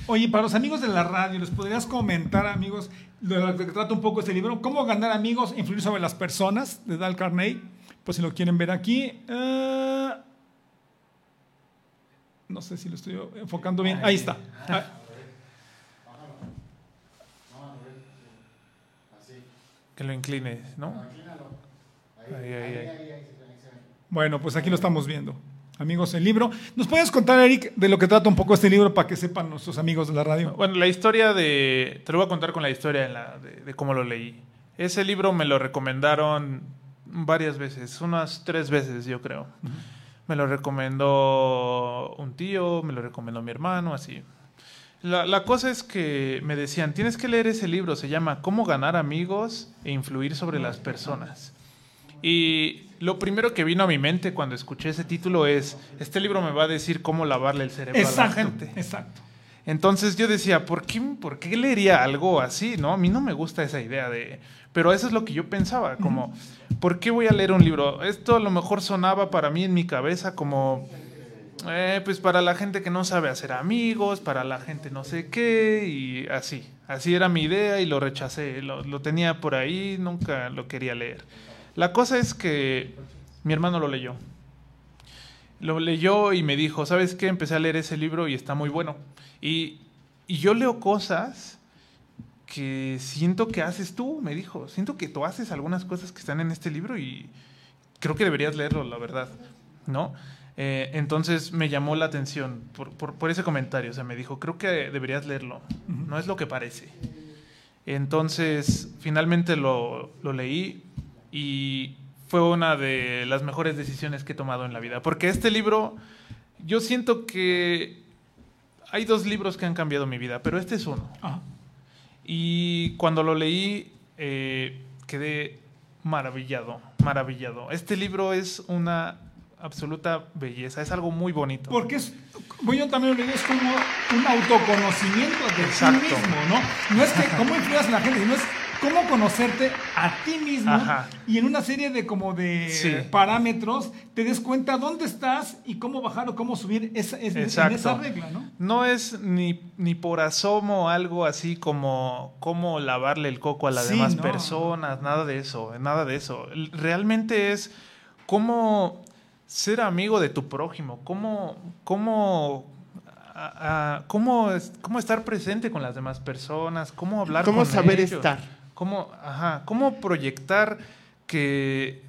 Oye, para los amigos de la radio, ¿les podrías comentar, amigos, de lo que trata un poco este libro? ¿Cómo ganar amigos, influir sobre las personas? De Dal Carnegie. Pues si lo quieren ver aquí. eh, no sé si lo estoy enfocando bien. Ahí está. Que lo inclines, ¿no? Ahí, ahí, ahí. Bueno, pues aquí lo estamos viendo. Amigos, el libro. ¿Nos puedes contar, Eric, de lo que trata un poco este libro para que sepan nuestros amigos de la radio? Bueno, la historia de... Te lo voy a contar con la historia en la- de, de cómo lo leí. Ese libro me lo recomendaron varias veces, unas tres veces yo creo. me lo recomendó un tío, me lo recomendó mi hermano, así. La, la cosa es que me decían, tienes que leer ese libro, se llama Cómo ganar amigos e influir sobre las personas. Y lo primero que vino a mi mente cuando escuché ese título es, este libro me va a decir cómo lavarle el cerebro a la gente. exacto. Entonces yo decía, ¿por qué, ¿por qué leería algo así? No, a mí no me gusta esa idea de... Pero eso es lo que yo pensaba, como, ¿por qué voy a leer un libro? Esto a lo mejor sonaba para mí en mi cabeza como, eh, pues para la gente que no sabe hacer amigos, para la gente no sé qué, y así. Así era mi idea y lo rechacé. Lo, tenía por ahí, nunca lo quería leer. La cosa es que mi hermano lo leyó. Lo leyó y me dijo, ¿sabes qué? Empecé a leer ese libro y está muy bueno. Y yo leo cosas que siento que haces tú, me dijo. Siento que tú haces algunas cosas que están en este libro y creo que deberías leerlo, la verdad. ¿No? Eh, entonces me llamó la atención por, por- por ese comentario. O sea, me dijo, creo que deberías leerlo. No es lo que parece. Entonces, finalmente lo, lo leí y fue una de las mejores decisiones que he tomado en la vida. Porque este libro, yo siento que hay dos libros que han cambiado mi vida, pero este es uno. Ajá. Y cuando lo leí, eh, quedé maravillado, maravillado. Este libro es una absoluta belleza, es algo muy bonito. Porque es, bueno, yo también lo digo, es como un autoconocimiento de Exacto. ti mismo, ¿no? No es que cómo influyas en la gente, sino es cómo conocerte a ti mismo Ajá. y en una serie de como de Sí. parámetros te des cuenta dónde estás y cómo bajar o cómo subir esa, es- en esa regla, ¿no? No es ni, ni por asomo algo así como cómo lavarle el coco a las Sí, demás no. personas, nada de eso, nada de eso. Realmente es cómo ser amigo de tu prójimo, cómo, cómo, a- a- cómo, es- cómo estar presente con las demás personas, cómo hablar Cómo con saber ellos. estar. Cómo, ajá, cómo proyectar que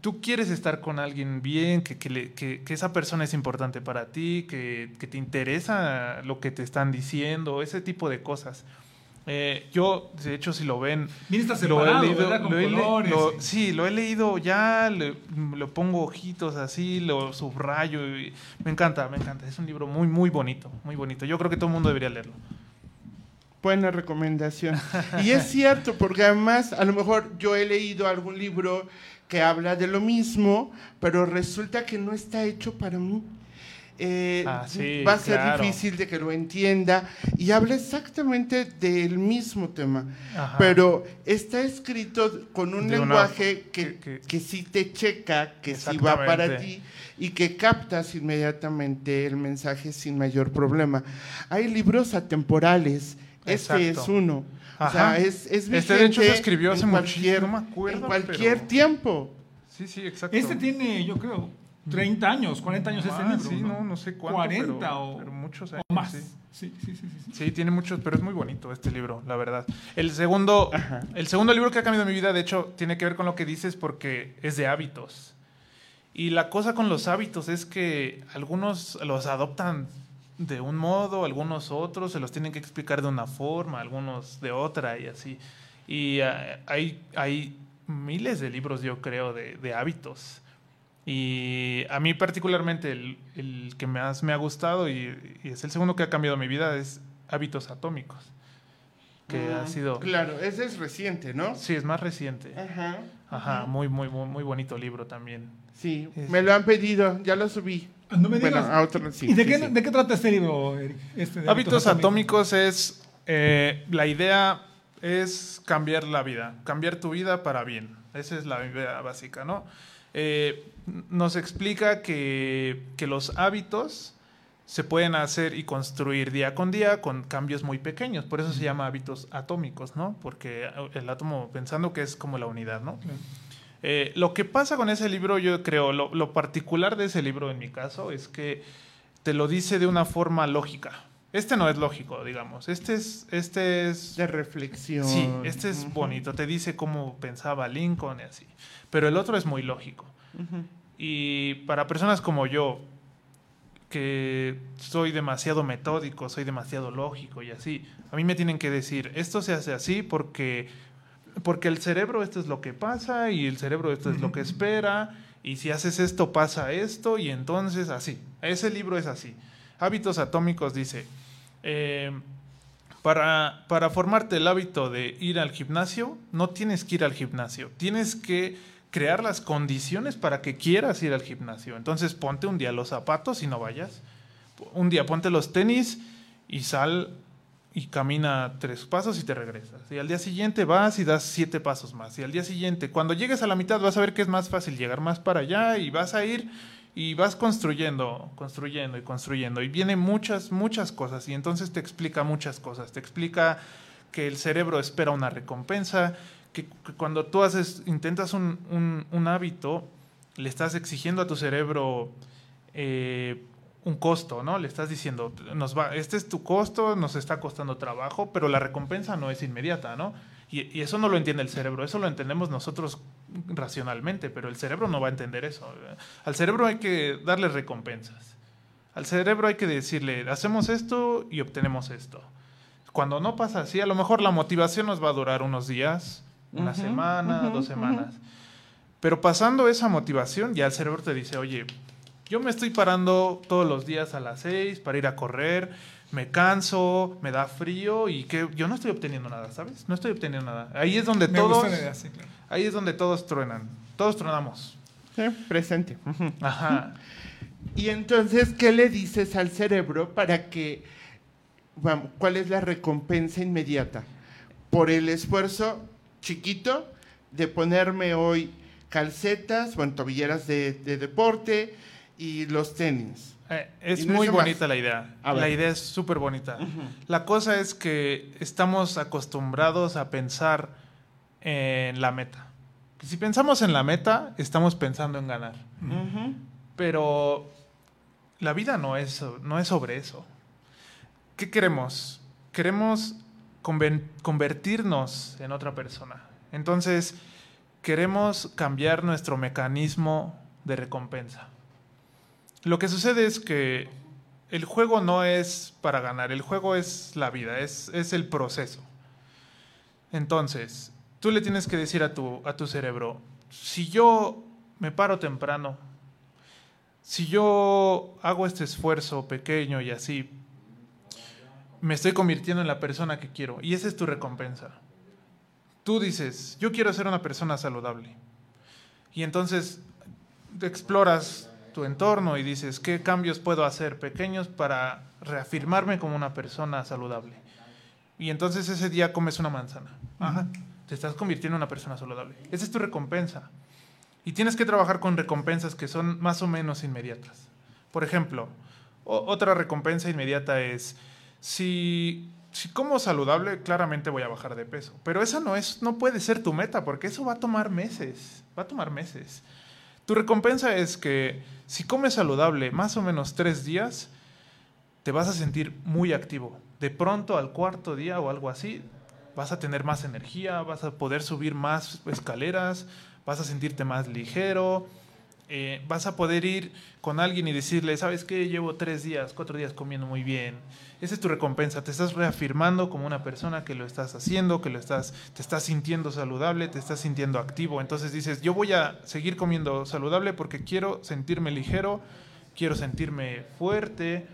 tú quieres estar con alguien bien, que, que, le- que- que esa persona es importante para ti, que, que te interesa lo que te están diciendo, ese tipo de cosas. Eh, yo, de hecho, si lo ven, está lo he le- colores. lo- y- sí, lo he leído ya, le, lo pongo ojitos así, lo subrayo. y me encanta, me encanta. Es un libro muy, muy bonito, muy bonito. Yo creo que todo el mundo debería leerlo. Buena recomendación. Y es cierto, porque además a lo mejor yo he leído algún libro que habla de lo mismo, pero resulta que no está hecho para mí. Eh, Ah, sí, va a ser claro. difícil de que lo entienda y habla exactamente del mismo tema, Ajá. pero está escrito con un De una- lenguaje que, que- que sí te checa, que sí va para ti y que captas inmediatamente el mensaje sin mayor problema. Hay libros atemporales, este es uno. O sea, es, es Este, de hecho, se escribió hace no me acuerdo, En cualquier pero- tiempo. Sí, sí, exacto. Este tiene, yo creo, 30 años, 40 años este libro. sí, ¿no? no, sé cuánto. 40 pero, o, pero muchos o años. más. Sí. Sí, sí, sí, sí, sí. Sí, tiene muchos, pero es muy bonito este libro, la verdad. El segundo, Ajá. el segundo libro que ha cambiado mi vida, de hecho, tiene que ver con lo que dices porque es de hábitos. Y la cosa con los hábitos es que algunos los adoptan de un modo, algunos otros se los tienen que explicar de una forma, algunos de otra y así. Y ah, hay, hay miles de libros, yo creo, de, de hábitos. Y a mí particularmente el, el que más me ha gustado y, y es el segundo que ha cambiado mi vida es Hábitos Atómicos, que ha Mm, sido... Claro, ese es reciente, ¿no? Sí, es más reciente. Ajá. Ajá, muy, muy, muy, muy bonito libro también. Sí, Es- me lo han pedido, ya lo subí. No me Bueno, digas. a otro sí. ¿Y de, sí, qué, sí. de qué trata este libro, Eric? Este de Hábitos Atómicos es... eh, la idea es cambiar la vida, cambiar tu vida para bien. Esa es la idea básica, ¿no? Eh, nos explica que, que los hábitos se pueden hacer y construir día con día con cambios muy pequeños. Por eso se llama hábitos atómicos, ¿no? Porque el átomo, pensando que es como la unidad, ¿no? Eh, lo que pasa con ese libro, yo creo, lo, lo particular de ese libro en mi caso es que te lo dice de una forma lógica. Este no es lógico, digamos. Este es, este es De reflexión. Sí, este es bonito, te dice cómo pensaba Lincoln y así. Pero el otro es muy lógico. Y para personas como yo, que soy demasiado metódico, soy demasiado lógico y así, a mí me tienen que decir, esto se hace así porque, porque el cerebro esto es lo que pasa y el cerebro esto es lo que espera Y si haces esto, pasa esto, y entonces así. Ese libro es así. Hábitos Atómicos dice, eh, para, para formarte el hábito de ir al gimnasio, no tienes que ir al gimnasio, tienes que crear las condiciones para que quieras ir al gimnasio. Entonces ponte un día los zapatos y no vayas. Un día ponte los tenis y sal y camina tres pasos y te regresas. Y al día siguiente vas y das siete pasos más. Y al día siguiente, cuando llegues a la mitad, vas a ver que es más fácil llegar más para allá y vas a ir y vas construyendo, construyendo y construyendo. Y vienen muchas, muchas cosas. Y entonces te explica muchas cosas. Te explica que el cerebro espera una recompensa, que, cuando tú haces, intentas un, hábito, le estás exigiendo a tu cerebro eh, un costo, ¿no? Le estás diciendo, este es tu costo, nos está costando trabajo, pero la recompensa no es inmediata, ¿no? Y, eso no lo entiende el cerebro, eso lo entendemos nosotros racionalmente, pero el cerebro no va a entender eso. Al cerebro hay que darle recompensas. Al cerebro hay que decirle, hacemos esto y obtenemos esto. Cuando no pasa así, a lo mejor la motivación nos va a durar unos días, una uh -huh, semana, uh -huh, dos semanas. Uh -huh. Pero pasando esa motivación, ya el cerebro te dice, oye, yo me estoy parando todos los días a las seis para ir a correr, me canso, me da frío y que yo no estoy obteniendo nada, ¿sabes? No estoy obteniendo nada. Ahí es donde Me todos gusta la idea, sí, claro. ahí es donde todos truenan. Todos tronamos. Sí, presente. Ajá. Y entonces, ¿qué le dices al cerebro para que, vamos, cuál es la recompensa inmediata? Por el esfuerzo chiquito de ponerme hoy calcetas, bueno, tobilleras de, de deporte y los tenis. Eh, es no muy más. bonita la idea. La idea es súper bonita. La cosa es que estamos acostumbrados a pensar en la meta. Si pensamos en la meta, estamos pensando en ganar. Pero la vida no es, no es sobre eso. ¿Qué queremos? Queremos convertirnos en otra persona. Entonces, queremos cambiar nuestro mecanismo de recompensa. Lo que sucede es que el juego no es para ganar, el juego es la vida, es, es el proceso. Entonces, tú le tienes que decir a tu, a tu cerebro, si yo me paro temprano, si yo hago este esfuerzo pequeño y así, me estoy convirtiendo en la persona que quiero. Y esa es tu recompensa. Tú dices, yo quiero ser una persona saludable. Y entonces exploras tu entorno y dices, ¿qué cambios puedo hacer pequeños para reafirmarme como una persona saludable? Y entonces ese día comes una manzana. Ajá. Te estás convirtiendo en una persona saludable. Esa es tu recompensa. Y tienes que trabajar con recompensas que son más o menos inmediatas. Por ejemplo, otra recompensa inmediata es, si, si como saludable, claramente voy a bajar de peso. Pero esa no, es, no puede ser tu meta, porque eso va a tomar meses. Va a tomar meses. Tu recompensa es que si comes saludable más o menos tres días, te vas a sentir muy activo. De pronto al cuarto día o algo así, vas a tener más energía, vas a poder subir más escaleras, vas a sentirte más ligero, eh, vas a poder ir con alguien y decirle, ¿sabes qué? Llevo tres días, cuatro días comiendo muy bien. Esa es tu recompensa, te estás reafirmando como una persona que lo estás haciendo, que lo estás, te estás sintiendo saludable, te estás sintiendo activo. Entonces dices, yo voy a seguir comiendo saludable porque quiero sentirme ligero, quiero sentirme fuerte,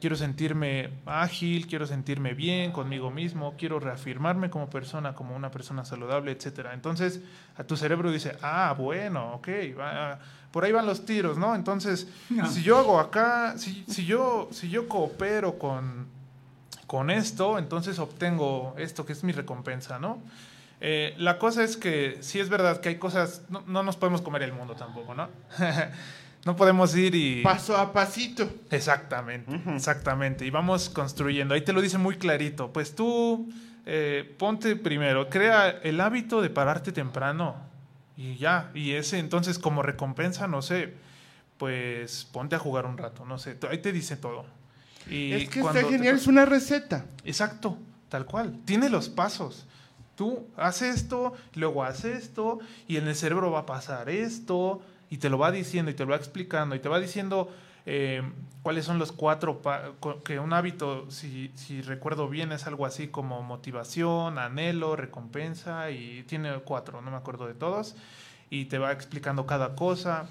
quiero sentirme ágil, quiero sentirme bien conmigo mismo, quiero reafirmarme como persona, como una persona saludable, etcétera. Entonces, a tu cerebro dice, ah, bueno, ok, va- por ahí van los tiros, ¿no? Entonces, No. si yo hago acá, si, si yo, si yo coopero con, con esto, entonces obtengo esto que es mi recompensa, ¿no? Eh, la cosa es que sí es verdad que hay cosas, no, no nos podemos comer el mundo tampoco, ¿no? no podemos ir y... Paso a pasito. Exactamente, exactamente. Y vamos construyendo. Ahí te lo dice muy clarito. Pues tú eh, ponte primero, crea el hábito de pararte temprano y ya. Y ese entonces como recompensa, no sé, pues ponte a jugar un rato, no sé. Ahí te dice todo. Y es que está genial, es una receta. Exacto, tal cual. Tiene los pasos. Tú haces esto, luego haces esto, y en el cerebro va a pasar esto, y te lo va diciendo, y te lo va explicando, y te va diciendo eh, cuáles son los cuatro, que un hábito, si, si recuerdo bien, es algo así como motivación, anhelo, recompensa, y tiene cuatro, no me acuerdo de todos, y te va explicando cada cosa.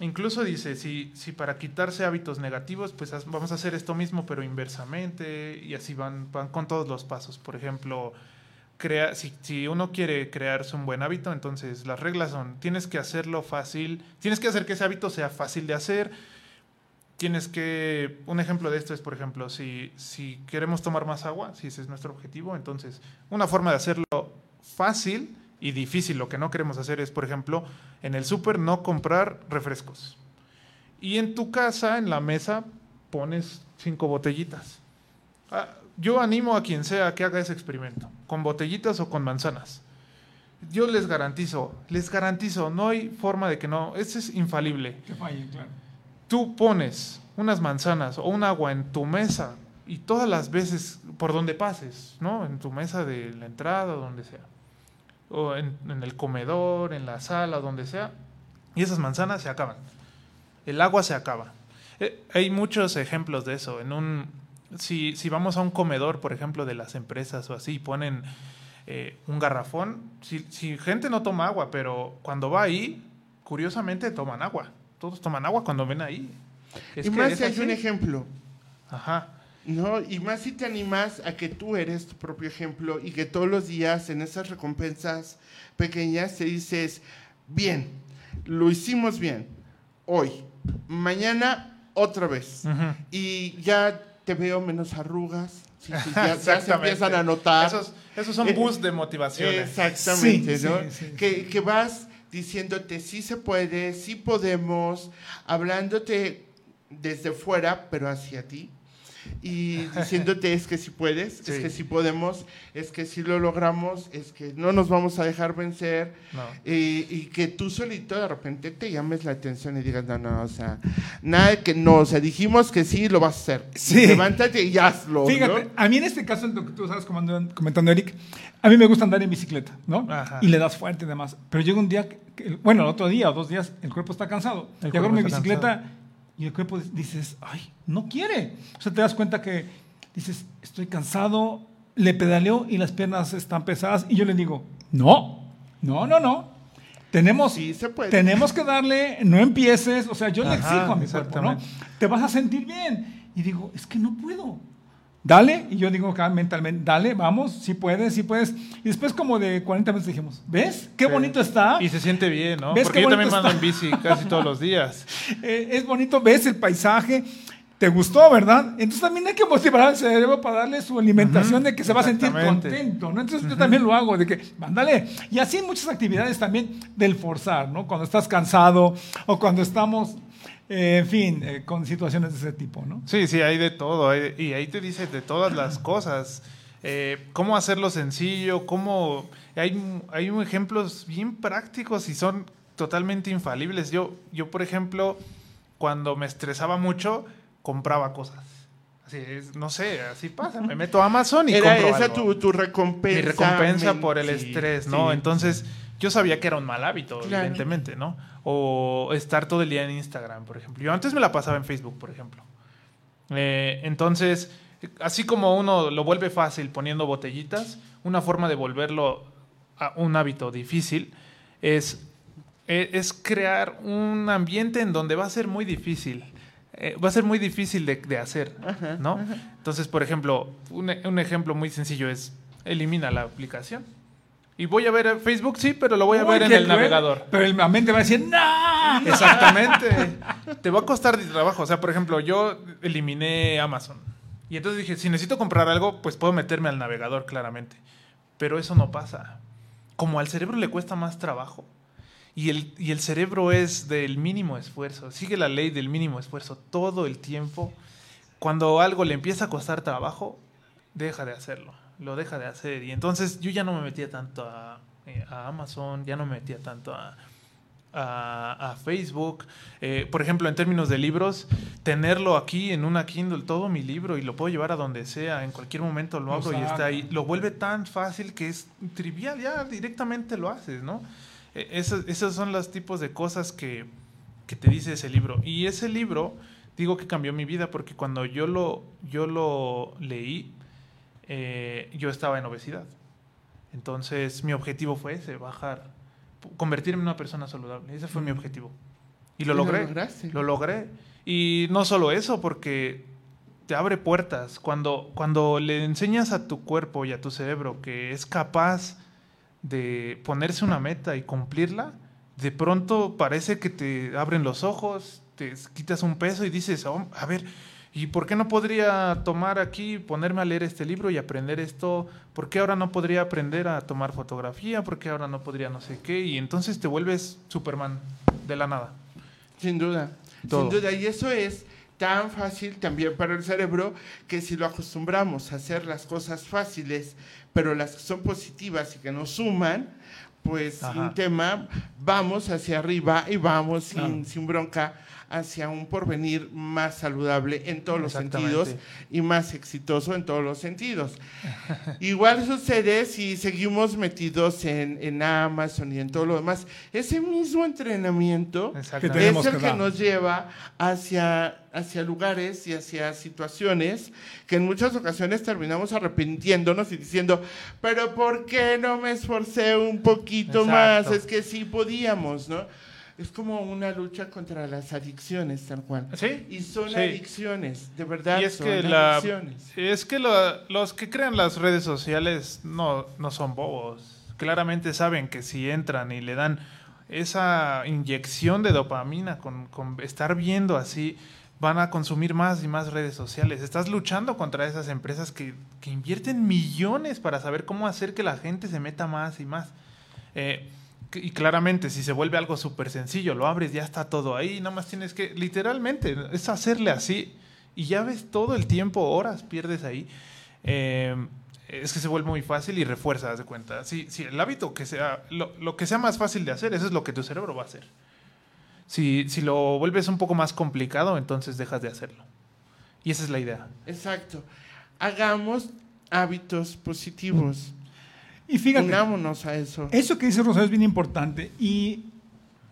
incluso dice, si, si para quitarse hábitos negativos, pues vamos a hacer esto mismo, pero inversamente, y así van, van con todos los pasos. Por ejemplo, crea, si, si uno quiere crearse un buen hábito, entonces las reglas son, tienes que hacerlo fácil, tienes que hacer que ese hábito sea fácil de hacer, tienes que, un ejemplo de esto es, por ejemplo, si, si queremos tomar más agua, si ese es nuestro objetivo, entonces una forma de hacerlo fácil y difícil, lo que no queremos hacer es, por ejemplo, en el súper no comprar refrescos. Y en tu casa, en la mesa, pones cinco botellitas. Ah, yo animo a quien sea que haga ese experimento, con botellitas o con manzanas. Yo les garantizo, les garantizo, no hay forma de que no, ese es infalible Que falle, claro. Tú pones unas manzanas o un agua en tu mesa y todas las veces por donde pases, ¿no? En tu mesa de la entrada, donde sea. O en, el comedor, en la sala, donde sea. Y esas manzanas se acaban. El agua se acaba. Eh, hay muchos ejemplos de eso. En un, si, si vamos a un comedor, por ejemplo, de las empresas o así, ponen eh, un garrafón, si, si gente no toma agua, pero cuando va ahí, curiosamente toman agua. Todos toman agua cuando ven ahí. Es y que más si hay así. un ejemplo. Ajá. No, y más si te animas a que tú eres tu propio ejemplo y que todos los días en esas recompensas pequeñas te dices, bien, lo hicimos bien, hoy, mañana otra vez. Ujú. Y ya te veo menos arrugas, sí, sí, ya, ya se empiezan a notar. Esos, esos son Eh, boosts de motivación. Exactamente, Sí, ¿no? sí, sí, que, que vas diciéndote sí se puede, sí podemos, hablándote desde fuera, pero hacia ti. Y diciéndote es que sí puedes, es Sí. que sí podemos, es que sí lo logramos, es que no nos vamos a dejar vencer. No. Y, y que tú solito de repente te llames la atención y digas, no, no, o sea, nada de que no, o sea, dijimos que sí, lo vas a hacer. Sí. Levántate y hazlo. Fíjate, ¿no? a mí en este caso, lo que tú estabas comentando, Eric, a mí me gusta andar en bicicleta, ¿no? Ajá. Y le das fuerte y demás. Pero llega un día, que- bueno, el otro día o dos días, el cuerpo está cansado. El y agarro mi bicicleta y el cuerpo dices, ay, no quiere. O sea, te das cuenta que dices, estoy cansado, le pedaleo y las piernas están pesadas. Y yo le digo, no, no, no, no. Tenemos, Sí se puede. tenemos que darle, no empieces. O sea, yo le exijo a mi cuerpo, ¿no? Te vas a sentir bien. Y digo, es que no puedo. Dale, y yo digo acá mentalmente, dale, vamos, si puedes, si puedes. Y después como de 40 minutos dijimos, ¿ves? Qué Sí. bonito está. Y se siente bien, ¿no? ¿Ves Porque qué yo también mando en bici casi todos los días. Eh, es bonito, ves el paisaje, te gustó, ¿verdad? Entonces también hay que motivar al cerebro para darle su alimentación de que se va a sentir contento, ¿no? Entonces yo también lo hago, de que, mándale. Y así muchas actividades también del forzar, ¿no? Cuando estás cansado o cuando estamos, eh, en fin, eh, con situaciones de ese tipo, ¿no? Sí, sí, hay de todo. hay- y ahí te dice de todas las cosas. Eh, cómo hacerlo sencillo, cómo... Hay, hay ejemplos bien prácticos y son totalmente infalibles. Yo, yo, por ejemplo, cuando me estresaba mucho, compraba cosas. Así es, no sé, así pasa. Me meto a Amazon y Era compro esa algo. tu, tu recompensa. mi recompensa por el sí, estrés, ¿no? sí. Entonces, yo sabía que era un mal hábito, Claro. evidentemente, ¿no? O estar todo el día en Instagram, por ejemplo. Yo antes me la pasaba en Facebook, por ejemplo. Eh, entonces, así como uno lo vuelve fácil poniendo botellitas, una forma de volverlo a un hábito difícil es, eh, es crear un ambiente en donde va a ser muy difícil. Eh, va a ser muy difícil de, de hacer, ¿no? Entonces, por ejemplo, un, un ejemplo muy sencillo es elimina la aplicación. Y voy a ver Facebook, sí, pero lo voy a Uy, ver en el cruel. navegador. Pero la mente va a decir, ¡No! Exactamente. Te va a costar trabajo. O sea, por ejemplo, yo eliminé Amazon. Y entonces dije, si necesito comprar algo, pues puedo meterme al navegador, claramente. Pero eso no pasa. Como al cerebro le cuesta más trabajo. Y el, y el cerebro es del mínimo esfuerzo. Sigue la ley del mínimo esfuerzo todo el tiempo. Cuando algo le empieza a costar trabajo, deja de hacerlo. Lo deja de hacer. Y entonces yo ya no me metía tanto a, eh, a Amazon, ya no me metía tanto a, a, a Facebook. Eh, por ejemplo, en términos de libros, tenerlo aquí en una Kindle, todo mi libro, y lo puedo llevar a donde sea, en cualquier momento lo abro y está ahí. Lo vuelve tan fácil que es trivial, ya directamente lo haces, ¿no? Eh, esos, esos son los tipos de cosas que, que te dice ese libro. Y ese libro, digo que cambió mi vida porque cuando yo lo, yo lo leí, eh, yo estaba en obesidad. Entonces mi objetivo fue ese, bajar, convertirme en una persona saludable. Ese fue mi objetivo. Y lo Y lo logré. lograste. Lo logré. Y no solo eso, porque te abre puertas. Cuando, cuando le enseñas a tu cuerpo y a tu cerebro que es capaz de ponerse una meta y cumplirla, de pronto parece que te abren los ojos, te quitas un peso y dices, "Oh, a ver, ¿y por qué no podría tomar aquí, ponerme a leer este libro y aprender esto? ¿Por qué ahora no podría aprender a tomar fotografía? ¿Por qué ahora no podría no sé qué? Y entonces te vuelves Superman de la nada. Sin duda, Todo. sin duda. Y eso es tan fácil también para el cerebro que si lo acostumbramos a hacer las cosas fáciles, pero las que son positivas y que nos suman, pues Ajá. sin tema, vamos hacia arriba y vamos sin, sin bronca hacia un porvenir más saludable en todos los sentidos y más exitoso en todos los sentidos. Igual sucede si seguimos metidos en, en Amazon y en todo lo demás. Ese mismo entrenamiento es el que nos lleva hacia, hacia lugares y hacia situaciones que en muchas ocasiones terminamos arrepintiéndonos y diciendo, pero ¿por qué no me esforcé un poquito más? Es que sí podíamos, ¿no? Es como una lucha contra las adicciones, tal cual. ¿Sí? Y son Sí. adicciones, de verdad. Y es son que, la, es que lo- los que crean las redes sociales no, no son bobos. Claramente saben que si entran y le dan esa inyección de dopamina con, con estar viendo así, van a consumir más y más redes sociales. Estás luchando contra esas empresas que, que invierten millones para saber cómo hacer que la gente se meta más y más. Eh, y claramente, si se vuelve algo súper sencillo, lo abres, ya está todo ahí, nada más tienes que, literalmente, es hacerle así y ya ves todo el tiempo, horas pierdes ahí. Eh, es que se vuelve muy fácil y refuerza, de cuenta. Si, si el hábito que sea, lo, lo que sea más fácil de hacer, eso es lo que tu cerebro va a hacer. Si, si lo vuelves un poco más complicado, entonces dejas de hacerlo. Y esa es la idea. Exacto. Hagamos hábitos positivos. Y fíjate, Unámonos a eso. eso que dice Rosario es bien importante. Y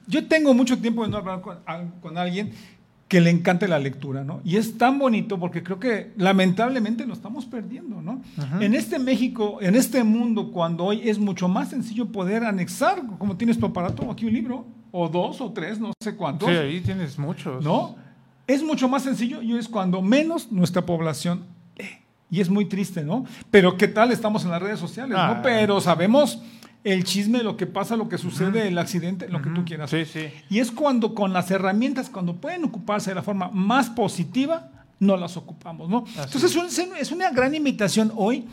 yo tengo mucho tiempo de no hablar con, alguien que le encante la lectura, ¿no? Y es tan bonito porque creo que lamentablemente lo estamos perdiendo, ¿no? En este México, en este mundo, cuando hoy es mucho más sencillo poder anexar, como tienes tu aparato, aquí un libro, o dos, o tres, no sé cuántos. Sí, ahí tienes muchos. ¿no? Es mucho más sencillo y es cuando menos nuestra población. Y es muy triste, ¿no? Pero ¿qué tal estamos en las redes sociales, Ah. no? Pero sabemos el chisme, lo que pasa, lo que sucede, el accidente, lo que tú quieras. Sí, sí. Y es cuando con las herramientas, cuando pueden ocuparse de la forma más positiva, no las ocupamos, ¿no? Entonces es, un- es una gran invitación hoy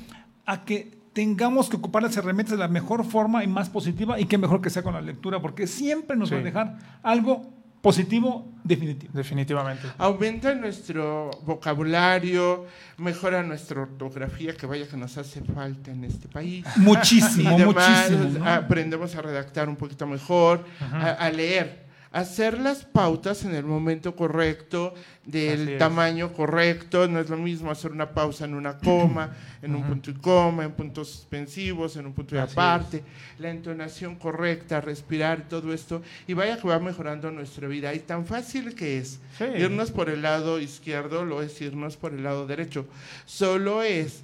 a que tengamos que ocupar las herramientas de la mejor forma y más positiva y que mejor que sea con la lectura, porque siempre nos va a dejar algo positivo definitivo. Definitivamente. Aumenta nuestro vocabulario, mejora nuestra ortografía, que vaya que nos hace falta en este país. Y Muchísimo, demás, muchísimo. ¿no? aprendemos a redactar un poquito mejor, a, a leer, hacer las pautas en el momento correcto, del tamaño correcto. No es lo mismo hacer una pausa en una coma, en un punto y coma, en puntos suspensivos, en un punto y Así aparte, la entonación correcta, respirar, todo esto. Y vaya que va mejorando nuestra vida. Y tan fácil que es. Sí. Irnos por el lado izquierdo, lo es irnos por el lado derecho. Solo es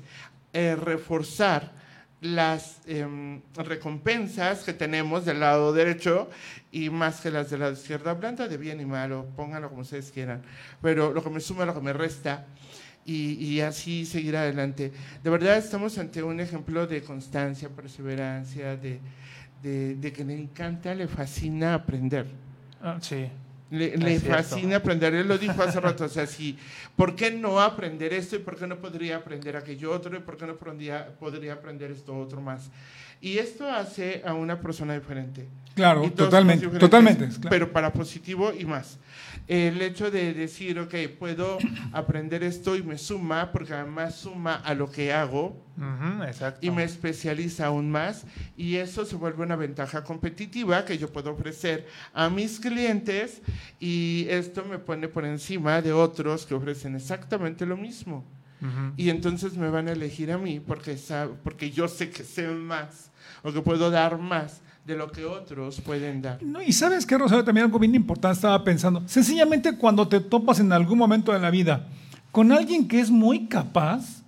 eh, reforzar las em, recompensas que tenemos del lado derecho y más que las del lado izquierdo, hablando de bien y malo, pónganlo como ustedes quieran, pero lo que me suma, lo que me resta y, y así seguir adelante. De verdad estamos ante un ejemplo de constancia, perseverancia, de, de, de que le encanta, le fascina aprender. Ah, sí. Le, le fascina aprender, él lo dijo hace rato, o sea, sí, ¿por qué no aprender esto y por qué no podría aprender aquello otro y por qué no podría, podría aprender esto otro más? Y esto hace a una persona diferente. Claro, totalmente, totalmente. claro. Pero para positivo y más. El hecho de decir, ok, puedo aprender esto y me suma, porque además suma a lo que hago, exacto. y me especializa aún más y eso se vuelve una ventaja competitiva que yo puedo ofrecer a mis clientes y esto me pone por encima de otros que ofrecen exactamente lo mismo. Y entonces me van a elegir a mí porque, sab- porque yo sé que sé más o que puedo dar más de lo que otros pueden dar. No, y sabes qué, Rosario, también algo bien importante estaba pensando. Sencillamente cuando te topas en algún momento de la vida con alguien que es muy capaz,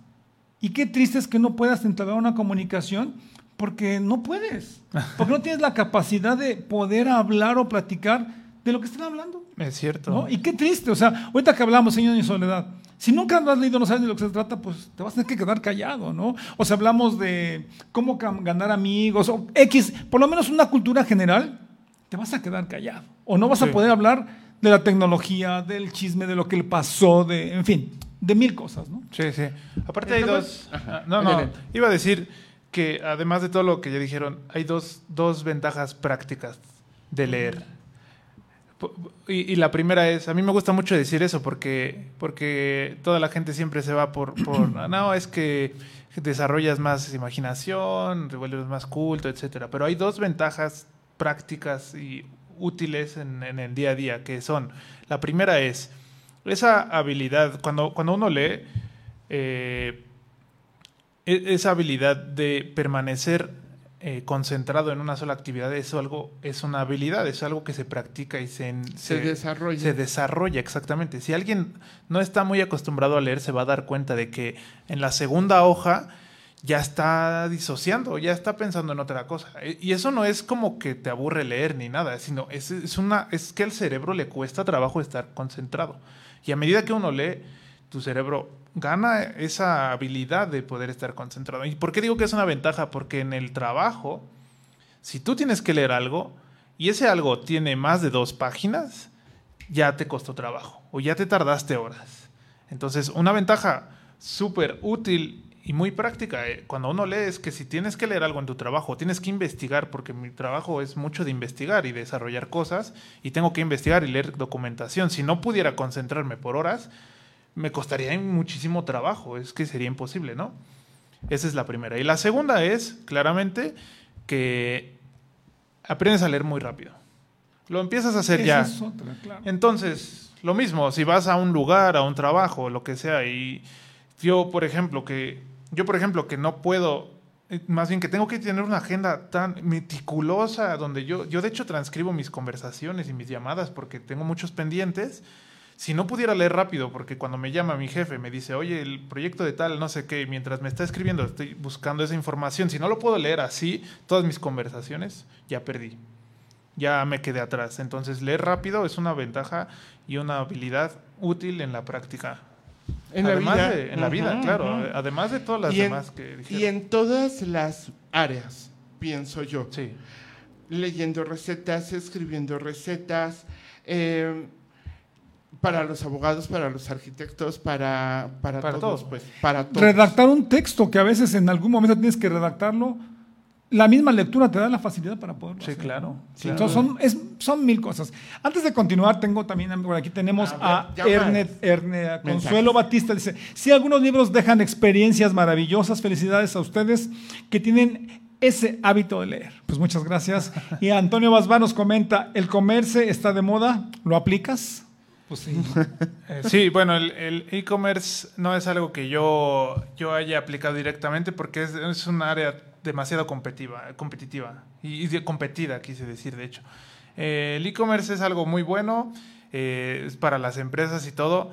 y qué triste es que no puedas entablar una comunicación porque no puedes, porque no tienes la capacidad de poder hablar o platicar de lo que están hablando. Es cierto. ¿no? Y qué triste, o sea, ahorita que hablamos, señor de soledad, si nunca lo has leído, no sabes de lo que se trata, pues te vas a tener que quedar callado, ¿no? O sea, hablamos de cómo ganar amigos, o X, por lo menos una cultura general, te vas a quedar callado. O no vas Sí. a poder hablar de la tecnología, del chisme, de lo que le pasó, de, en fin, de mil cosas, ¿no? Sí, sí. Aparte hay dos... Ajá, No, no. Iba a decir que además de todo lo que ya dijeron, hay dos, dos ventajas prácticas de leer. Y, y la primera es, a mí me gusta mucho decir eso porque, porque toda la gente siempre se va por, por, no, es que desarrollas más imaginación, te vuelves más culto, etcétera. Pero hay dos ventajas prácticas y útiles en, en el día a día, que son, la primera es esa habilidad, cuando, cuando uno lee, eh, e- esa habilidad de permanecer eh, concentrado en una sola actividad es algo, es una habilidad, es algo que se practica y se, Se desarrolla. Se desarrolla, exactamente. Si alguien no está muy acostumbrado a leer, se va a dar cuenta de que en la segunda hoja ya está disociando, ya está pensando en otra cosa. E- Y eso no es como que te aburre leer ni nada, sino es, es, una, es que al cerebro le cuesta trabajo estar concentrado. Y a medida que uno lee, tu cerebro gana esa habilidad de poder estar concentrado. ¿Y por qué digo que es una ventaja? Porque en el trabajo, si tú tienes que leer algo y ese algo tiene más de dos páginas, ya te costó trabajo o ya te tardaste horas. Entonces, una ventaja súper útil y muy práctica eh, cuando uno lee es que si tienes que leer algo en tu trabajo, tienes que investigar, porque mi trabajo es mucho de investigar y desarrollar cosas, y tengo que investigar y leer documentación. Si no pudiera concentrarme por horas, me costaría muchísimo trabajo, es que sería imposible, ¿no? Esa es la primera. Y la segunda es, claramente, que aprendes a leer muy rápido. Lo empiezas a hacer Esa ya. es otra, claro. Entonces, lo mismo, si vas a un lugar, a un trabajo, lo que sea, y yo, por ejemplo, que yo, por ejemplo, que no puedo, eh, más bien que tengo que tener una agenda tan meticulosa, donde yo, yo de hecho transcribo mis conversaciones y mis llamadas porque tengo muchos pendientes. Si no pudiera leer rápido, porque cuando me llama mi jefe, me dice, oye, el proyecto de tal, no sé qué, y mientras me está escribiendo, estoy buscando esa información. Si no lo puedo leer así, todas mis conversaciones, ya perdí ya me quedé atrás. Entonces, leer rápido es una ventaja y una habilidad útil en la práctica. En la Además vida. de- en la vida, claro. Además de todas las Y en- demás que Y dijeron. en todas las áreas, pienso yo. Sí. Leyendo recetas, escribiendo recetas, eh, para los abogados, para los arquitectos, para, para, Para todos, todos. pues, para todos. Redactar un texto que a veces en algún momento tienes que redactarlo, la misma lectura te da la facilidad para poderlo Sí, hacer, claro, ¿no? claro. Entonces son, es- son mil cosas. Antes de continuar, tengo también, por aquí tenemos A ver, llamadas. Erne, Erne- a Consuelo Mensajes. Batista. Dice, si algunos libros dejan experiencias maravillosas, felicidades a ustedes que tienen ese hábito de leer. Pues muchas gracias. Y Antonio Basbar nos comenta, ¿el comerse está de moda? ¿Lo aplicas? Pues sí. Eh, sí, bueno, el e-commerce no es algo que yo, yo haya aplicado directamente porque es, es un área demasiado competitiva, competitiva y, y competida, quise decir, de hecho. Eh, el e-commerce es algo muy bueno, eh, para las empresas y todo.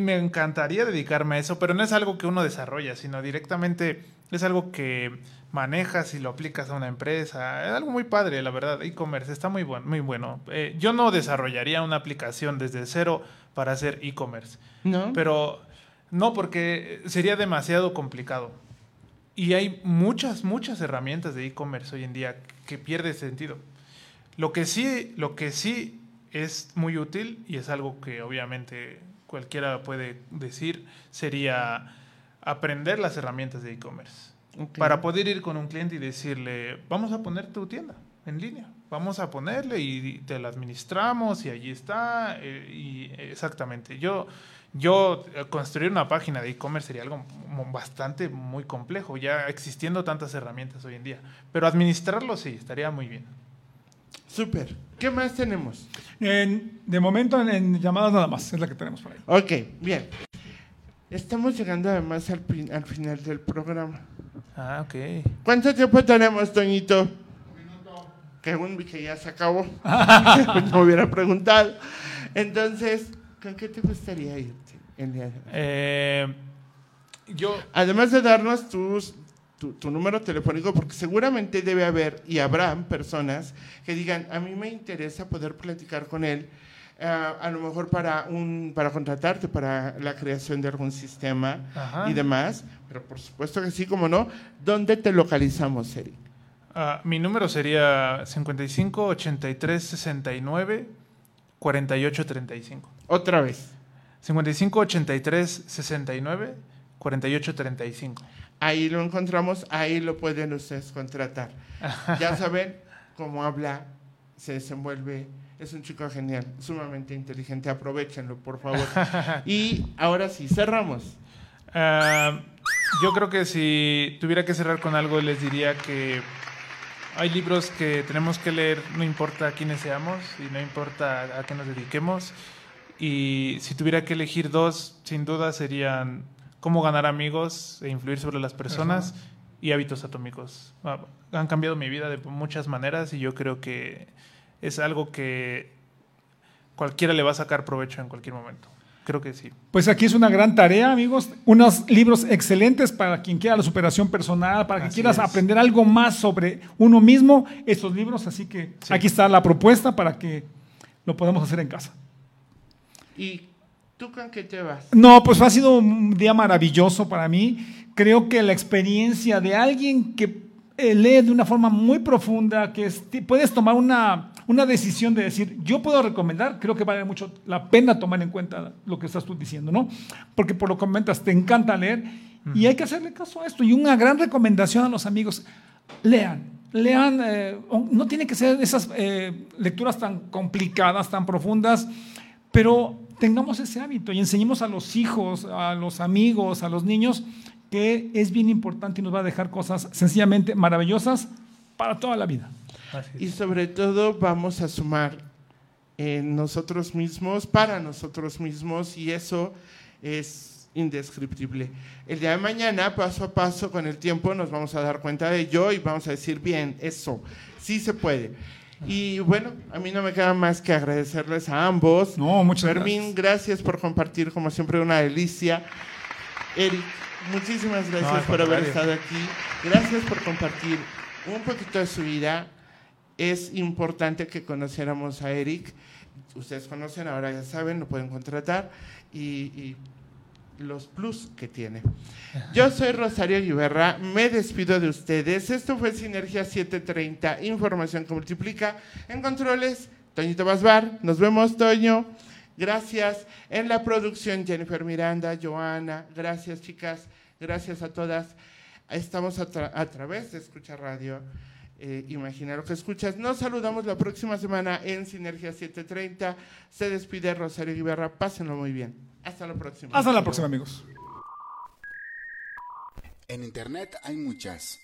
Me encantaría dedicarme a eso, pero no es algo que uno desarrolla, sino directamente es algo que manejas y lo aplicas a una empresa. Es algo muy padre, la verdad. E-commerce está muy bueno. Muy bueno. Eh, yo no desarrollaría una aplicación desde cero para hacer e-commerce, ¿No? pero no porque sería demasiado complicado. Y hay muchas, muchas herramientas de e-commerce hoy en día que pierde sentido. Lo que sí, lo que sí es muy útil y es algo que obviamente cualquiera puede decir sería aprender las herramientas de e-commerce Ok. para poder ir con un cliente y decirle vamos a poner tu tienda en línea vamos a ponerle y te la administramos y allí está eh, y exactamente yo yo eh, construir una página de e-commerce sería algo bastante muy complejo ya existiendo tantas herramientas hoy en día pero administrarlo sí estaría muy bien Súper. ¿Qué más tenemos? En- de momento en, en llamadas nada más, es la que tenemos por ahí. Ok, bien. Estamos llegando además al, pin- al final del programa. ah ok ¿Cuánto tiempo tenemos, Toñito? Que un que ya se acabó. no hubiera preguntado. Entonces, ¿con qué te gustaría irte? el día de hoy? Eh, yo Además de darnos tus tu, tu número telefónico porque seguramente debe haber y habrán personas que digan, a mí me interesa poder platicar con él, a lo mejor para, un, para contratarte para la creación de algún sistema Ajá. y demás, pero por supuesto que sí, como no, ¿dónde te localizamos, Eric? Ah, mi número sería 55 83 69 48 35. Otra vez. 55 83 69 48 35. Ahí lo encontramos, ahí lo pueden ustedes contratar. Ya saben cómo habla, se desenvuelve, es un chico genial, sumamente inteligente, aprovechenlo, por favor. Y ahora sí, cerramos. Ah, yo creo que si tuviera que cerrar con algo, les diría que hay libros que tenemos que leer, no importa quiénes seamos y no importa a qué nos dediquemos. Y si tuviera que elegir dos, sin duda serían Cómo ganar amigos e influir sobre las personas y Hábitos atómicos. Ah, Han cambiado mi vida de muchas maneras y yo creo que es algo que cualquiera le va a sacar provecho en cualquier momento. Creo que sí. Pues aquí es una gran tarea, amigos. Unos libros excelentes para quien quiera la superación personal, para que quieras es. aprender algo más sobre uno mismo. Estos libros, así que Sí. aquí está la propuesta para que lo podamos hacer en casa. ¿Y tú con qué te vas? No, pues ha sido un día maravilloso para mí. Creo que la experiencia de alguien que eh, lee de una forma muy profunda, que es- puedes tomar una, una decisión de decir, yo puedo recomendar, creo que vale mucho la pena tomar en cuenta lo que estás tú diciendo, ¿no? Porque por lo que comentas, te encanta leer y hay que hacerle caso a esto. Y una gran recomendación a los amigos, lean. Lean, eh, no tiene que ser esas eh, lecturas tan complicadas, tan profundas, pero tengamos ese hábito y enseñemos a los hijos, a los amigos, a los niños, que es bien importante y nos va a dejar cosas sencillamente maravillosas para toda la vida. Y sobre todo vamos a sumar en nosotros mismos, para nosotros mismos, y eso es indescriptible. El día de mañana, paso a paso, con el tiempo, nos vamos a dar cuenta de ello y vamos a decir, bien, eso, sí se puede. Y bueno, a mí no me queda más que agradecerles a ambos. No, muchas Fermín, gracias. por compartir, como siempre, una delicia. Eric, muchísimas gracias por haber estado aquí. Gracias por compartir un poquito de su vida. Es importante que conociéramos a Eric. Ustedes conocen, ahora ya saben, lo pueden contratar. Y, y los plus que tiene. Yo soy Rosario Guiberra, me despido de ustedes. Esto fue Sinergia 730, información que multiplica. En controles, Toñito Basbar. Nos vemos, Toño. Gracias. En la producción, Jennifer Miranda, Joana. Gracias, chicas. Gracias a todas. Estamos a, tra- a través de Escucha Radio. Eh, imagina lo que escuchas. Nos saludamos la próxima semana en Sinergia 730. Se despide Rosario Guiberra. Pásenlo muy bien. Hasta la próxima. Hasta la próxima, amigos. En internet hay muchas,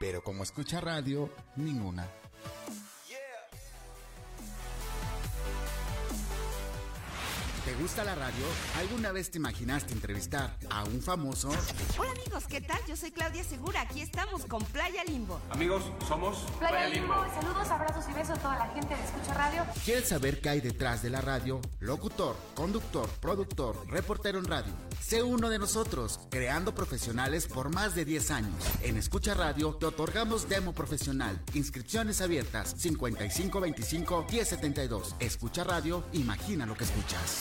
pero como escucha radio, ninguna. ¿Te gusta la radio? ¿Alguna vez te imaginaste entrevistar a un famoso? Hola amigos, ¿qué tal? Yo soy Claudia Segura. Aquí estamos con Playa Limbo. Amigos, somos Playa Limbo, saludos, abrazos y besos a toda la gente de Escucha Radio. ¿Quieres saber qué hay detrás de la radio? Locutor, conductor, productor, reportero en radio. Sé uno de nosotros, creando profesionales por más de 10 años. En Escucha Radio te otorgamos demo profesional. Inscripciones abiertas 5525 1072. Escucha Radio, imagina lo que escuchas.